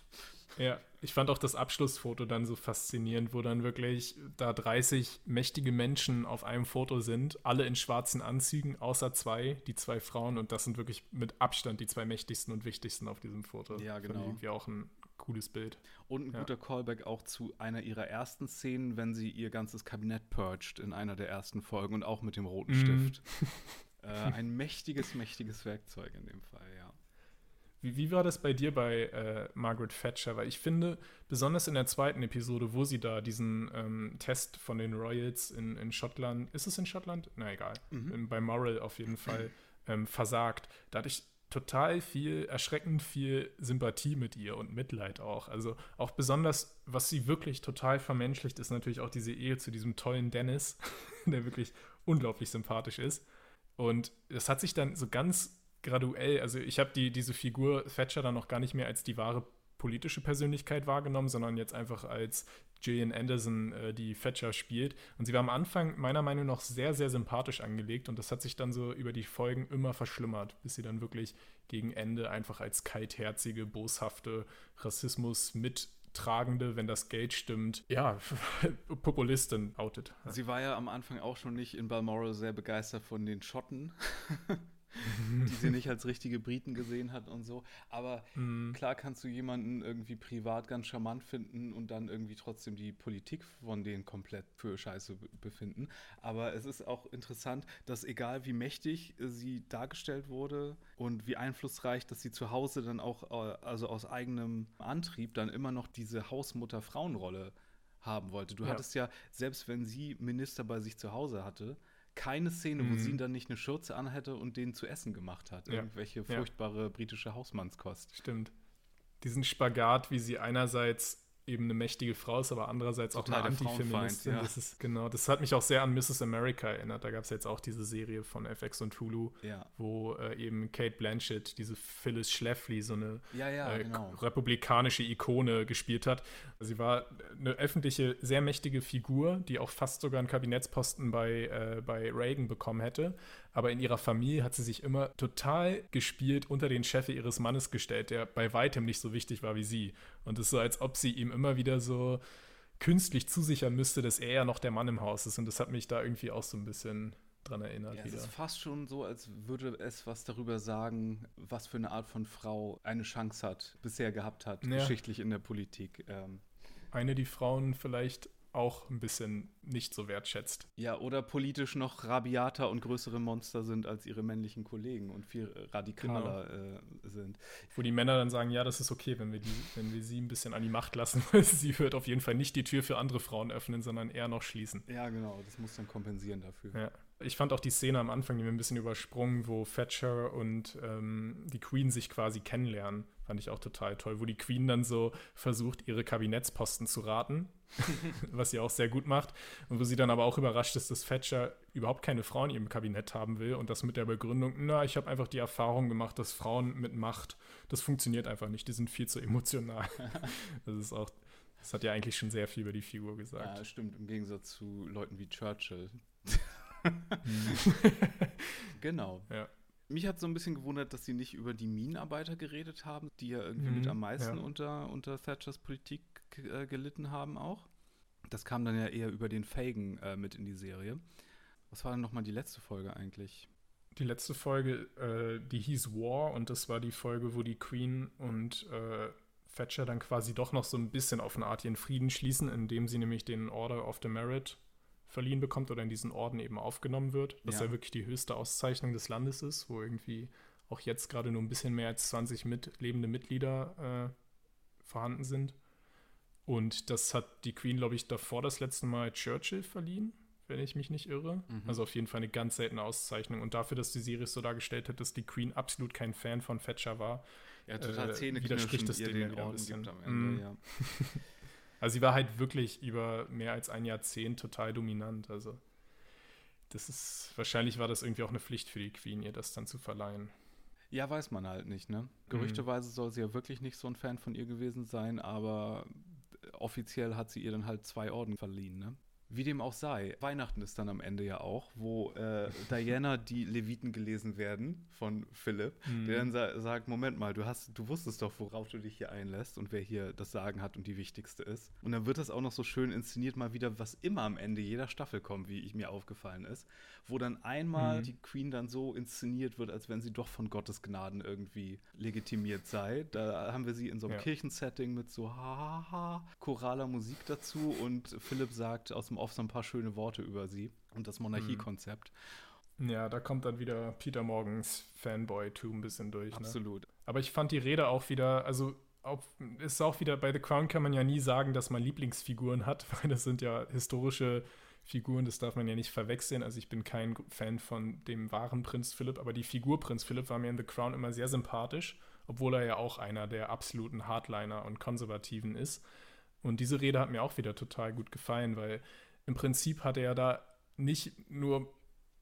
Speaker 2: Ja, ich fand auch das Abschlussfoto dann so faszinierend, wo dann wirklich da 30 mächtige Menschen auf einem Foto sind, alle in schwarzen Anzügen, außer zwei, die zwei Frauen und das sind wirklich mit Abstand die zwei mächtigsten und wichtigsten auf diesem Foto.
Speaker 1: Ja,
Speaker 2: Fand
Speaker 1: genau.
Speaker 2: irgendwie auch ein cooles Bild.
Speaker 1: Und ein
Speaker 2: Ja.
Speaker 1: guter Callback auch zu einer ihrer ersten Szenen, wenn sie ihr ganzes Kabinett purgt in einer der ersten Folgen und auch mit dem roten
Speaker 2: Mhm.
Speaker 1: Stift. *laughs* äh, ein mächtiges, mächtiges Werkzeug in dem Fall, ja.
Speaker 2: Wie, wie war das bei dir bei äh, Margaret Thatcher? Weil ich finde, besonders in der zweiten Episode, wo sie da diesen ähm, Test von den Royals in, in Schottland, ist es in Schottland? Na egal, in, bei Moral auf jeden Fall ähm, versagt, da hatte ich total viel, erschreckend viel Sympathie mit ihr und Mitleid auch. Also auch besonders, was sie wirklich total vermenschlicht, ist natürlich auch diese Ehe zu diesem tollen Dennis, *laughs* der wirklich unglaublich sympathisch ist. Und das hat sich dann so ganz graduell, also ich habe die, diese Figur Thatcher dann noch gar nicht mehr als die wahre politische Persönlichkeit wahrgenommen, sondern jetzt einfach als Gillian Anderson, äh, die Thatcher spielt. Und sie war am Anfang meiner Meinung nach sehr, sehr sympathisch angelegt und das hat sich dann so über die Folgen immer verschlimmert, bis sie dann wirklich gegen Ende einfach als kaltherzige, boshafte Rassismus mittragende, wenn das Geld stimmt, ja, *laughs* Populistin outet.
Speaker 1: Sie war ja am Anfang auch schon nicht in Balmoral sehr begeistert von den Schotten, *laughs* *laughs* die sie nicht als richtige Briten gesehen hat und so. Aber klar kannst du jemanden irgendwie privat ganz charmant finden und dann irgendwie trotzdem die Politik von denen komplett für Scheiße be- befinden. Aber es ist auch interessant, dass egal wie mächtig äh, sie dargestellt wurde und wie einflussreich, dass sie zu Hause dann auch, äh, also aus eigenem Antrieb, dann immer noch diese Hausmutter-Frauenrolle haben wollte. Du
Speaker 2: Ja.
Speaker 1: hattest ja, selbst wenn sie Minister bei sich zu Hause hatte, keine Szene, wo sie dann nicht eine Schürze anhätte und denen zu essen gemacht hat.
Speaker 2: Mhm. Ja.
Speaker 1: Irgendwelche furchtbare britische Hausmannskost.
Speaker 2: Stimmt. Diesen Spagat, wie sie einerseits eben eine mächtige Frau ist, aber andererseits auch eine Antifeministin.
Speaker 1: Ja.
Speaker 2: Das ist genau, das hat mich auch sehr an Mrs. America erinnert. Da gab es jetzt auch diese Serie von FX und Hulu,
Speaker 1: Ja.
Speaker 2: wo äh, eben Kate Blanchett, diese Phyllis Schlafly, so eine
Speaker 1: Ja, ja,
Speaker 2: äh,
Speaker 1: genau.
Speaker 2: republikanische Ikone gespielt hat. Sie war eine öffentliche, sehr mächtige Figur, die auch fast sogar einen Kabinettsposten bei, äh, bei Reagan bekommen hätte. Aber in ihrer Familie hat sie sich immer total gespielt unter den Chef ihres Mannes gestellt, der bei weitem nicht so wichtig war wie sie. Und es ist so, als ob sie ihm immer wieder so künstlich zusichern müsste, dass er ja noch der Mann im Haus ist. Und das hat mich da irgendwie auch so ein bisschen dran erinnert
Speaker 1: Ja, es
Speaker 2: wieder.
Speaker 1: ist fast schon so, als würde es was darüber sagen, was für eine Art von Frau eine Chance hat, bisher gehabt hat,
Speaker 2: Ja.
Speaker 1: geschichtlich in der Politik. Ähm,
Speaker 2: Eine, die Frauen vielleicht auch ein bisschen nicht so wertschätzt.
Speaker 1: ja, oder politisch noch rabiater und größere Monster sind als ihre männlichen Kollegen und viel radikaler
Speaker 2: Genau.
Speaker 1: äh, sind.
Speaker 2: Wo die Männer dann sagen, ja, das ist okay, wenn wir, die, wenn wir sie ein bisschen an die Macht lassen, *laughs* weil sie wird auf jeden Fall nicht die Tür für andere Frauen öffnen, sondern eher noch schließen.
Speaker 1: Ja, genau, das muss dann kompensieren dafür.
Speaker 2: Ja. Ich fand auch die Szene am Anfang, die mir ein bisschen übersprungen, wo Thatcher und ähm, die Queen sich quasi kennenlernen. Fand ich auch total toll, wo die Queen dann so versucht, ihre Kabinettsposten zu raten, *laughs* was sie auch sehr gut macht. Und wo sie dann aber auch überrascht ist, dass Thatcher überhaupt keine Frauen in ihrem Kabinett haben will und das mit der Begründung, na, ich habe einfach die Erfahrung gemacht, dass Frauen mit Macht, das funktioniert einfach nicht, die sind viel zu emotional. *laughs* das ist auch, das hat ja eigentlich schon sehr viel über die Figur gesagt.
Speaker 1: Ja, stimmt, im Gegensatz zu Leuten wie Churchill. *laughs* genau.
Speaker 2: Ja.
Speaker 1: Mich hat so ein bisschen gewundert, dass sie nicht über die Minenarbeiter geredet haben, die ja irgendwie mit
Speaker 2: Mhm,
Speaker 1: am meisten
Speaker 2: ja.
Speaker 1: unter, unter Thatchers Politik äh, gelitten haben auch. Das kam dann ja eher über den Fagan äh, mit in die Serie. Was war denn nochmal die letzte Folge eigentlich?
Speaker 2: Die letzte Folge, äh, die hieß War und das war die Folge, wo die Queen und äh, Thatcher dann quasi doch noch so ein bisschen auf eine Art ihren Frieden schließen, indem sie nämlich den Order of the Merit verliehen bekommt oder in diesen Orden eben aufgenommen wird, was ja, ja wirklich die höchste Auszeichnung des Landes ist, wo irgendwie auch jetzt gerade nur ein bisschen mehr als 20 mit, lebende Mitglieder äh, vorhanden sind. Und das hat die Queen, glaube ich, davor das letzte Mal Churchill verliehen, wenn ich mich nicht irre. Mhm. Also auf jeden Fall eine ganz seltene Auszeichnung. Und dafür, dass die Serie so dargestellt hat, dass die Queen absolut kein Fan von Thatcher war,
Speaker 1: ja, total äh, widerspricht das Ding den Orden
Speaker 2: gibt am Ende, mm. ja. *laughs* also sie war halt wirklich über mehr als ein Jahrzehnt total dominant. Also das ist, wahrscheinlich war das irgendwie auch eine Pflicht für die Queen, ihr das dann zu verleihen.
Speaker 1: Ja, weiß man halt nicht, ne? Gerüchteweise mhm. soll sie ja wirklich nicht so ein Fan von ihr gewesen sein, aber offiziell hat sie ihr dann halt zwei Orden verliehen, ne? Wie dem auch sei, Weihnachten ist dann am Ende ja auch, wo äh, Diana die Leviten gelesen werden von Philipp, mhm. der dann sa sagt: Moment mal, du hast, du wusstest doch, worauf du dich hier einlässt und wer hier das Sagen hat und die wichtigste ist. Und dann wird das auch noch so schön inszeniert, mal wieder, was immer am Ende jeder Staffel kommt, wie ich mir aufgefallen ist, wo dann einmal mhm. die Queen dann so inszeniert wird, als wenn sie doch von Gottes Gnaden irgendwie legitimiert sei. Da haben wir sie in so einem ja. Kirchensetting mit so ha, ha, ha choraler Musik dazu und Philipp sagt aus dem Off so ein paar schöne Worte über sie und das Monarchiekonzept.
Speaker 2: Ja, da kommt dann wieder Peter Morgens Fanboy-Tum ein bisschen durch.
Speaker 1: Ne? Absolut. Ne?
Speaker 2: Aber ich fand die Rede auch wieder, also ist auch wieder, bei The Crown kann man ja nie sagen, dass man Lieblingsfiguren hat, *laughs* weil das sind ja historische Figuren, das darf man ja nicht verwechseln. Also ich bin kein Fan von dem wahren Prinz Philipp, aber die Figur Prinz Philipp war mir in The Crown immer sehr sympathisch, obwohl er ja auch einer der absoluten Hardliner und Konservativen ist. Und diese Rede hat mir auch wieder total gut gefallen, weil im Prinzip hat er da nicht nur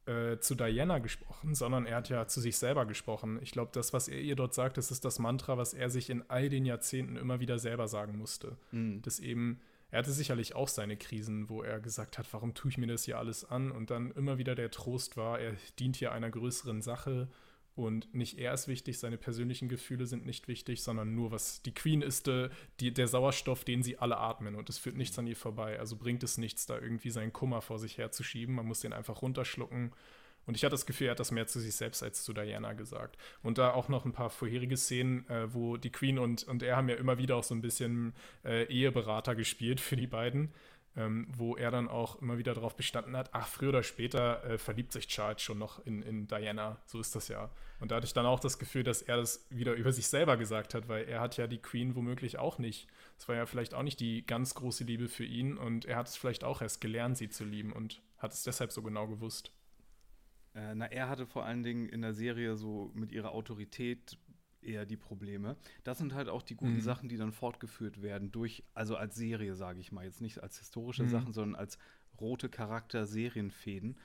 Speaker 2: äh, zu Diana gesprochen, sondern er hat ja zu sich selber gesprochen. Ich glaube, das, was er ihr dort sagt, das ist das Mantra, was er sich in all den Jahrzehnten immer wieder selber sagen musste. Mhm. Das eben, er hatte sicherlich auch seine Krisen, wo er gesagt hat, warum tue ich mir das hier alles an? Und dann immer wieder der Trost war, er dient hier einer größeren Sache und nicht er ist wichtig, seine persönlichen Gefühle sind nicht wichtig, sondern nur, was die Queen ist, äh, die, der Sauerstoff, den sie alle atmen. Und es führt nichts an ihr vorbei. Also bringt es nichts, da irgendwie seinen Kummer vor sich herzuschieben. Man muss den einfach runterschlucken. Und ich hatte das Gefühl, er hat das mehr zu sich selbst als zu Diana gesagt. Und da auch noch ein paar vorherige Szenen, äh, wo die Queen und, und er haben ja immer wieder auch so ein bisschen äh, Eheberater gespielt für die beiden ähm, wo er dann auch immer wieder darauf bestanden hat, ach, früher oder später äh, verliebt sich Charles schon noch in, in Diana, so ist das ja. Und da hatte ich dann auch das Gefühl, dass er das wieder über sich selber gesagt hat, weil er hat ja die Queen womöglich auch nicht. Es war ja vielleicht auch nicht die ganz große Liebe für ihn und er hat es vielleicht auch erst gelernt, sie zu lieben und hat es deshalb so genau gewusst.
Speaker 1: Äh, na, er hatte vor allen Dingen in der Serie so mit ihrer Autorität eher die Probleme. Das sind halt auch die guten mhm. Sachen, die dann fortgeführt werden durch, also als Serie, sage ich mal, jetzt nicht als historische mhm. Sachen, sondern als rote Charakter-Serienfäden,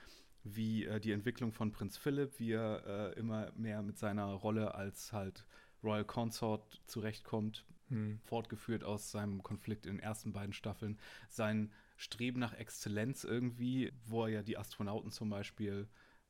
Speaker 1: wie äh, die Entwicklung von Prinz Philipp, wie er äh, immer mehr mit seiner Rolle als halt Royal Consort zurechtkommt, mhm. fortgeführt aus seinem Konflikt in den ersten beiden Staffeln, sein Streben nach Exzellenz irgendwie, wo er ja die Astronauten zum Beispiel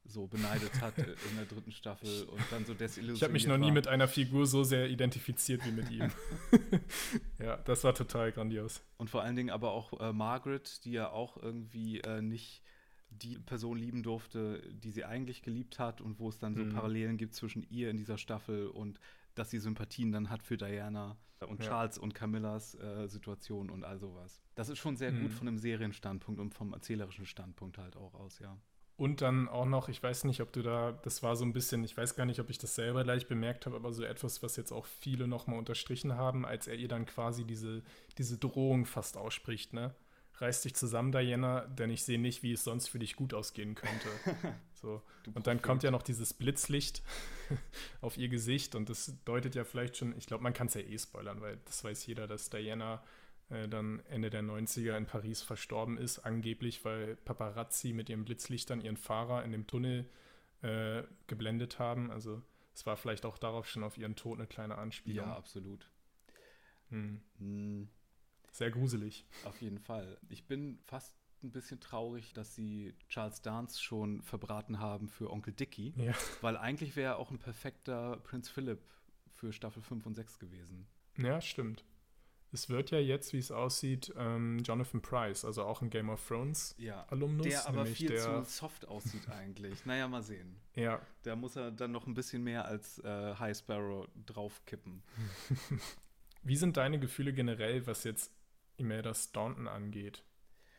Speaker 1: so beneidet hat in der dritten Staffel und dann so desillusioniert
Speaker 2: Ich habe mich noch nie mit einer Figur so sehr identifiziert wie mit ihm. *laughs* ja, das war total grandios.
Speaker 1: Und vor allen Dingen aber auch äh, Margaret, die ja auch irgendwie äh, nicht die Person lieben durfte, die sie eigentlich geliebt hat und wo es dann so mhm. Parallelen gibt zwischen ihr in dieser Staffel und dass sie Sympathien dann hat für Diana und ja. Charles und Camillas äh, Situation und all sowas. Das ist schon sehr mhm. gut von einem Serienstandpunkt und vom erzählerischen Standpunkt halt auch aus, ja.
Speaker 2: Und dann auch noch, ich weiß nicht, ob du da, das war so ein bisschen, ich weiß gar nicht, ob ich das selber gleich bemerkt habe, aber so etwas, was jetzt auch viele nochmal unterstrichen haben, als er ihr dann quasi diese, diese Drohung fast ausspricht, ne? Reiß dich zusammen, Diana, denn ich sehe nicht, wie es sonst für dich gut ausgehen könnte. *laughs* So. Und dann kommt ja noch dieses Blitzlicht *laughs* auf ihr Gesicht und das deutet ja vielleicht schon, ich glaube, man kann es ja eh spoilern, weil das weiß jeder, dass Diana äh, dann Ende der 90er in Paris verstorben ist, angeblich, weil Paparazzi mit ihren Blitzlichtern ihren Fahrer in dem Tunnel äh, geblendet haben. Also es war vielleicht auch darauf schon auf ihren Tod eine kleine Anspielung.
Speaker 1: Ja, absolut. Hm. Hm.
Speaker 2: Sehr gruselig.
Speaker 1: Auf jeden Fall. Ich bin fast ein bisschen traurig, dass sie Charles Dance schon verbraten haben für Onkel Dickie, ja. weil eigentlich wäre er auch ein perfekter Prinz Philip für Staffel 5 und 6 gewesen.
Speaker 2: Ja, stimmt. Es wird ja jetzt, wie es aussieht, ähm, Jonathan Price, also auch ein Game of Thrones
Speaker 1: Ja,
Speaker 2: Alumnus.
Speaker 1: der aber viel
Speaker 2: der,
Speaker 1: zu soft aussieht eigentlich. naja, mal sehen.
Speaker 2: Ja,
Speaker 1: Da muss er dann noch ein bisschen mehr als äh, High Sparrow draufkippen. *laughs*
Speaker 2: Wie sind deine Gefühle generell, was jetzt Imelda Staunton angeht?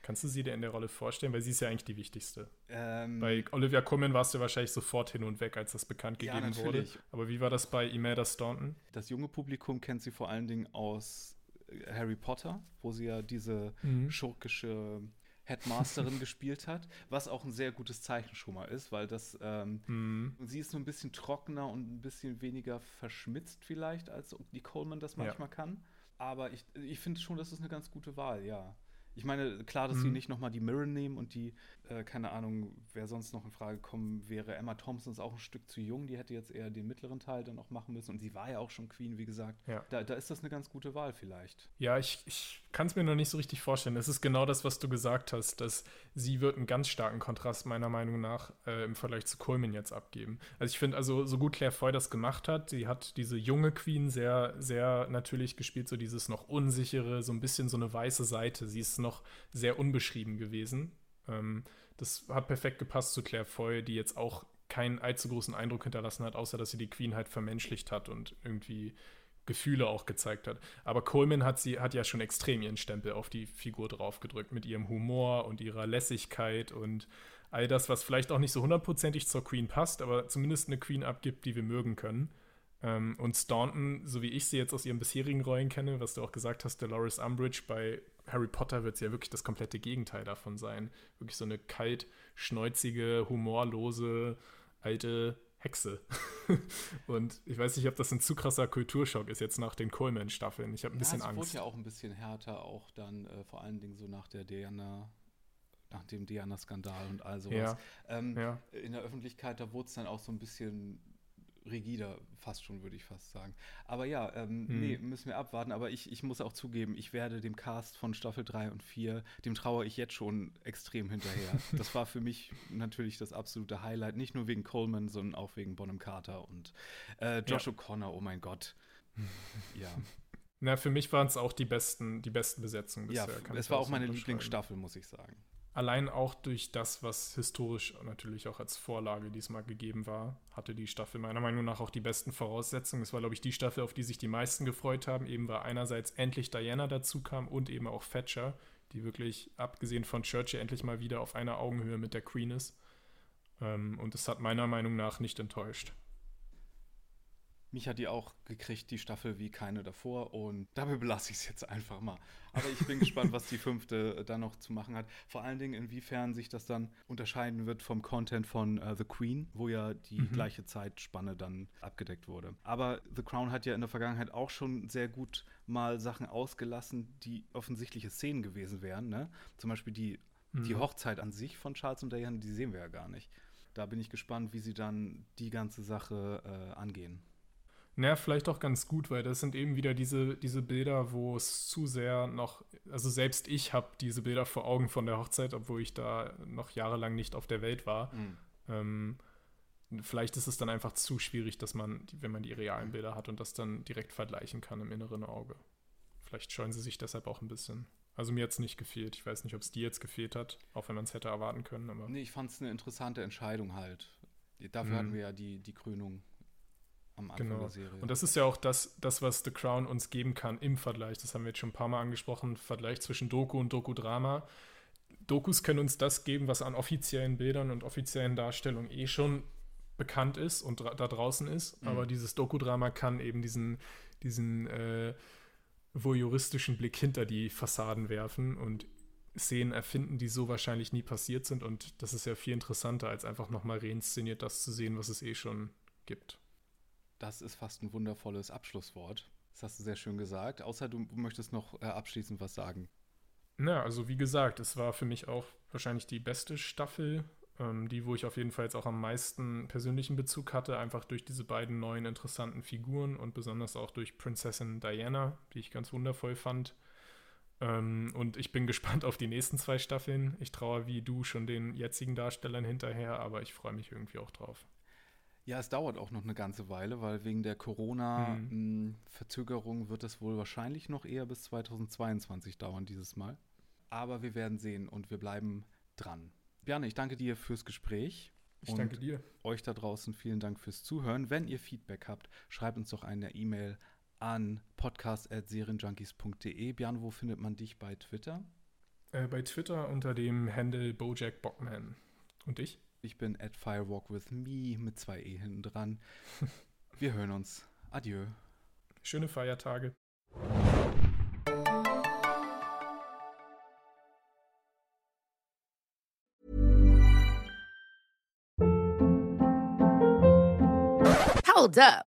Speaker 2: Kannst du sie dir in der Rolle vorstellen? Weil sie ist ja eigentlich die wichtigste.
Speaker 1: Ähm,
Speaker 2: Bei Olivia Colman warst du wahrscheinlich sofort hin und weg, als das bekannt
Speaker 1: Ja,
Speaker 2: gegeben wurde.
Speaker 1: natürlich.
Speaker 2: Aber wie war das bei Imelda Staunton?
Speaker 1: das junge Publikum kennt sie vor allen Dingen aus Harry Potter, wo sie ja diese
Speaker 2: Mhm.
Speaker 1: schurkische Headmasterin *laughs* gespielt hat, was auch ein sehr gutes Zeichen schon mal ist, weil das ähm,
Speaker 2: Mhm.
Speaker 1: sie ist so ein bisschen trockener und ein bisschen weniger verschmitzt vielleicht, als die Coleman das
Speaker 2: Ja.
Speaker 1: manchmal kann. Aber ich, ich finde schon, das ist eine ganz gute Wahl, ja. Ich meine, klar, dass sie
Speaker 2: Mhm.
Speaker 1: nicht nochmal die Mirren nehmen und die, äh, keine Ahnung, wer sonst noch in Frage kommen wäre. Emma Thompson ist auch ein Stück zu jung, die hätte jetzt eher den mittleren Teil dann auch machen müssen. Und sie war ja auch schon Queen, wie gesagt.
Speaker 2: Ja.
Speaker 1: Da, da ist das eine ganz gute Wahl vielleicht.
Speaker 2: Ja, ich, ich kann es mir noch nicht so richtig vorstellen. Es ist genau das, was du gesagt hast, dass sie wird einen ganz starken Kontrast meiner Meinung nach äh, im Vergleich zu Coleman jetzt abgeben. Also ich finde, also so gut Claire Foy das gemacht hat, sie hat diese junge Queen sehr, sehr natürlich gespielt, so dieses noch unsichere, so ein bisschen so eine weiße Seite. Sie ist noch sehr unbeschrieben gewesen. Ähm, das hat perfekt gepasst zu Claire Foy, die jetzt auch keinen allzu großen Eindruck hinterlassen hat, außer dass sie die Queen halt vermenschlicht hat und irgendwie Gefühle auch gezeigt hat. Aber Coleman hat sie hat ja schon extrem ihren Stempel auf die Figur draufgedrückt mit ihrem Humor und ihrer Lässigkeit und all das, was vielleicht auch nicht so hundertprozentig zur Queen passt, aber zumindest eine Queen abgibt, die wir mögen können. Ähm, und Staunton, so wie ich sie jetzt aus ihren bisherigen Rollen kenne, was du auch gesagt hast, Dolores Umbridge bei Harry Potter wird sie ja wirklich das komplette Gegenteil davon sein. Wirklich so eine kalt, schneuzige, humorlose, alte Hexe. *laughs* und ich weiß nicht, ob das ein zu krasser Kulturschock ist jetzt nach den Coleman-Staffeln. Ich habe ein bisschen
Speaker 1: ja, es
Speaker 2: Angst.
Speaker 1: wurde ja auch ein bisschen härter, auch dann äh, vor allen Dingen so nach der Diana, nach dem Diana-Skandal und all sowas.
Speaker 2: Ja.
Speaker 1: Ähm,
Speaker 2: Ja.
Speaker 1: In der Öffentlichkeit, da wurde es dann auch so ein bisschen rigider, fast schon, würde ich fast sagen. Aber ja, ähm,
Speaker 2: Hm.
Speaker 1: nee, müssen wir abwarten. Aber ich, ich muss auch zugeben, ich werde dem Cast von Staffel 3 und 4, dem trauere ich jetzt schon extrem hinterher. *laughs* das war für mich natürlich das absolute Highlight, nicht nur wegen Coleman, sondern auch wegen Bonham Carter und äh, Josh
Speaker 2: Ja.
Speaker 1: O'Connor, oh mein Gott. *laughs* ja.
Speaker 2: Na, für mich waren es auch die besten, die besten Besetzungen
Speaker 1: Ja,
Speaker 2: bisher. kann
Speaker 1: es war
Speaker 2: auch
Speaker 1: meine. Lieblingsstaffel, muss ich sagen.
Speaker 2: Allein auch durch das, was historisch natürlich auch als Vorlage diesmal gegeben war, hatte die Staffel meiner Meinung nach auch die besten Voraussetzungen. Es war, glaube ich, die Staffel, auf die sich die meisten gefreut haben, eben weil einerseits endlich Diana dazu kam und eben auch Thatcher, die wirklich, abgesehen von Churchill, endlich mal wieder auf einer Augenhöhe mit der Queen ist. Ähm, und es hat meiner Meinung nach nicht enttäuscht.
Speaker 1: Mich hat die auch gekriegt, die Staffel, wie keine davor. Und dabei belasse ich es jetzt einfach mal. Aber ich bin gespannt, was die fünfte äh, dann noch zu machen hat. Vor allen Dingen, inwiefern sich das dann unterscheiden wird vom Content von äh, The Queen, wo ja die gleiche Zeitspanne dann abgedeckt wurde. Aber The Crown hat ja in der Vergangenheit auch schon sehr gut mal Sachen ausgelassen, die offensichtliche Szenen gewesen wären. Ne? Zum Beispiel die, die Hochzeit an sich von Charles und Diana, die sehen wir ja gar nicht. Da bin ich gespannt, wie sie dann die ganze Sache äh, angehen.
Speaker 2: Naja, vielleicht auch ganz gut, weil das sind eben wieder diese, diese Bilder, wo es zu sehr noch, also selbst ich habe diese Bilder vor Augen von der Hochzeit, obwohl ich da noch jahrelang nicht auf der Welt war. Ähm, vielleicht ist es dann einfach zu schwierig, dass man, wenn man die realen Bilder hat und das dann direkt vergleichen kann im inneren Auge. Vielleicht scheuen sie sich deshalb auch ein bisschen. Also mir hat es nicht gefehlt. Ich weiß nicht, ob es dir jetzt gefehlt hat, auch wenn man es hätte erwarten können. Aber
Speaker 1: Nee, ich fand es eine interessante Entscheidung halt. Dafür
Speaker 2: Mhm.
Speaker 1: hatten wir ja die, die Krönung am Anfang
Speaker 2: Genau.
Speaker 1: der Serie.
Speaker 2: Und das ist ja auch das, das, was The Crown uns geben kann im Vergleich. Das haben wir jetzt schon ein paar Mal angesprochen. Vergleich zwischen Doku und Doku-Drama. Dokus können uns das geben, was an offiziellen Bildern und offiziellen Darstellungen eh schon bekannt ist und da draußen ist. Aber dieses Doku-Drama kann eben diesen, diesen äh, voyeuristischen Blick hinter die Fassaden werfen und Szenen erfinden, die so wahrscheinlich nie passiert sind. Und das ist ja viel interessanter, als einfach nochmal reinszeniert das zu sehen, was es eh schon gibt.
Speaker 1: Das ist fast ein wundervolles Abschlusswort. Das hast du sehr schön gesagt. Außer du möchtest noch äh, abschließend was sagen.
Speaker 2: Na, also wie gesagt, es war für mich auch wahrscheinlich die beste Staffel, ähm, die, wo ich auf jeden Fall jetzt auch am meisten persönlichen Bezug hatte, einfach durch diese beiden neuen interessanten Figuren und besonders auch durch Prinzessin Diana, die ich ganz wundervoll fand. Ähm, und ich bin *laughs* gespannt auf die nächsten zwei Staffeln. Ich traue wie du schon den jetzigen Darstellern hinterher, aber ich freue mich irgendwie auch drauf.
Speaker 1: Ja, es dauert auch noch eine ganze Weile, weil wegen der Corona-Verzögerung wird es wohl wahrscheinlich noch eher bis 2022 dauern dieses Mal. Aber wir werden sehen und wir bleiben dran. Bjarne, ich danke dir fürs Gespräch.
Speaker 2: Ich danke dir.
Speaker 1: Euch da draußen vielen Dank fürs Zuhören. Wenn ihr Feedback habt, schreibt uns doch eine E-Mail an podcast.serienjunkies.de. Bjarne, wo findet man dich bei Twitter?
Speaker 2: Äh, bei Twitter unter dem Handle Bojack Bockman. Und dich?
Speaker 1: Ich bin at firewalkwithme mit zwei E hinten dran. *laughs* Wir hören uns. Adieu.
Speaker 2: Schöne Feiertage.
Speaker 6: Hold up.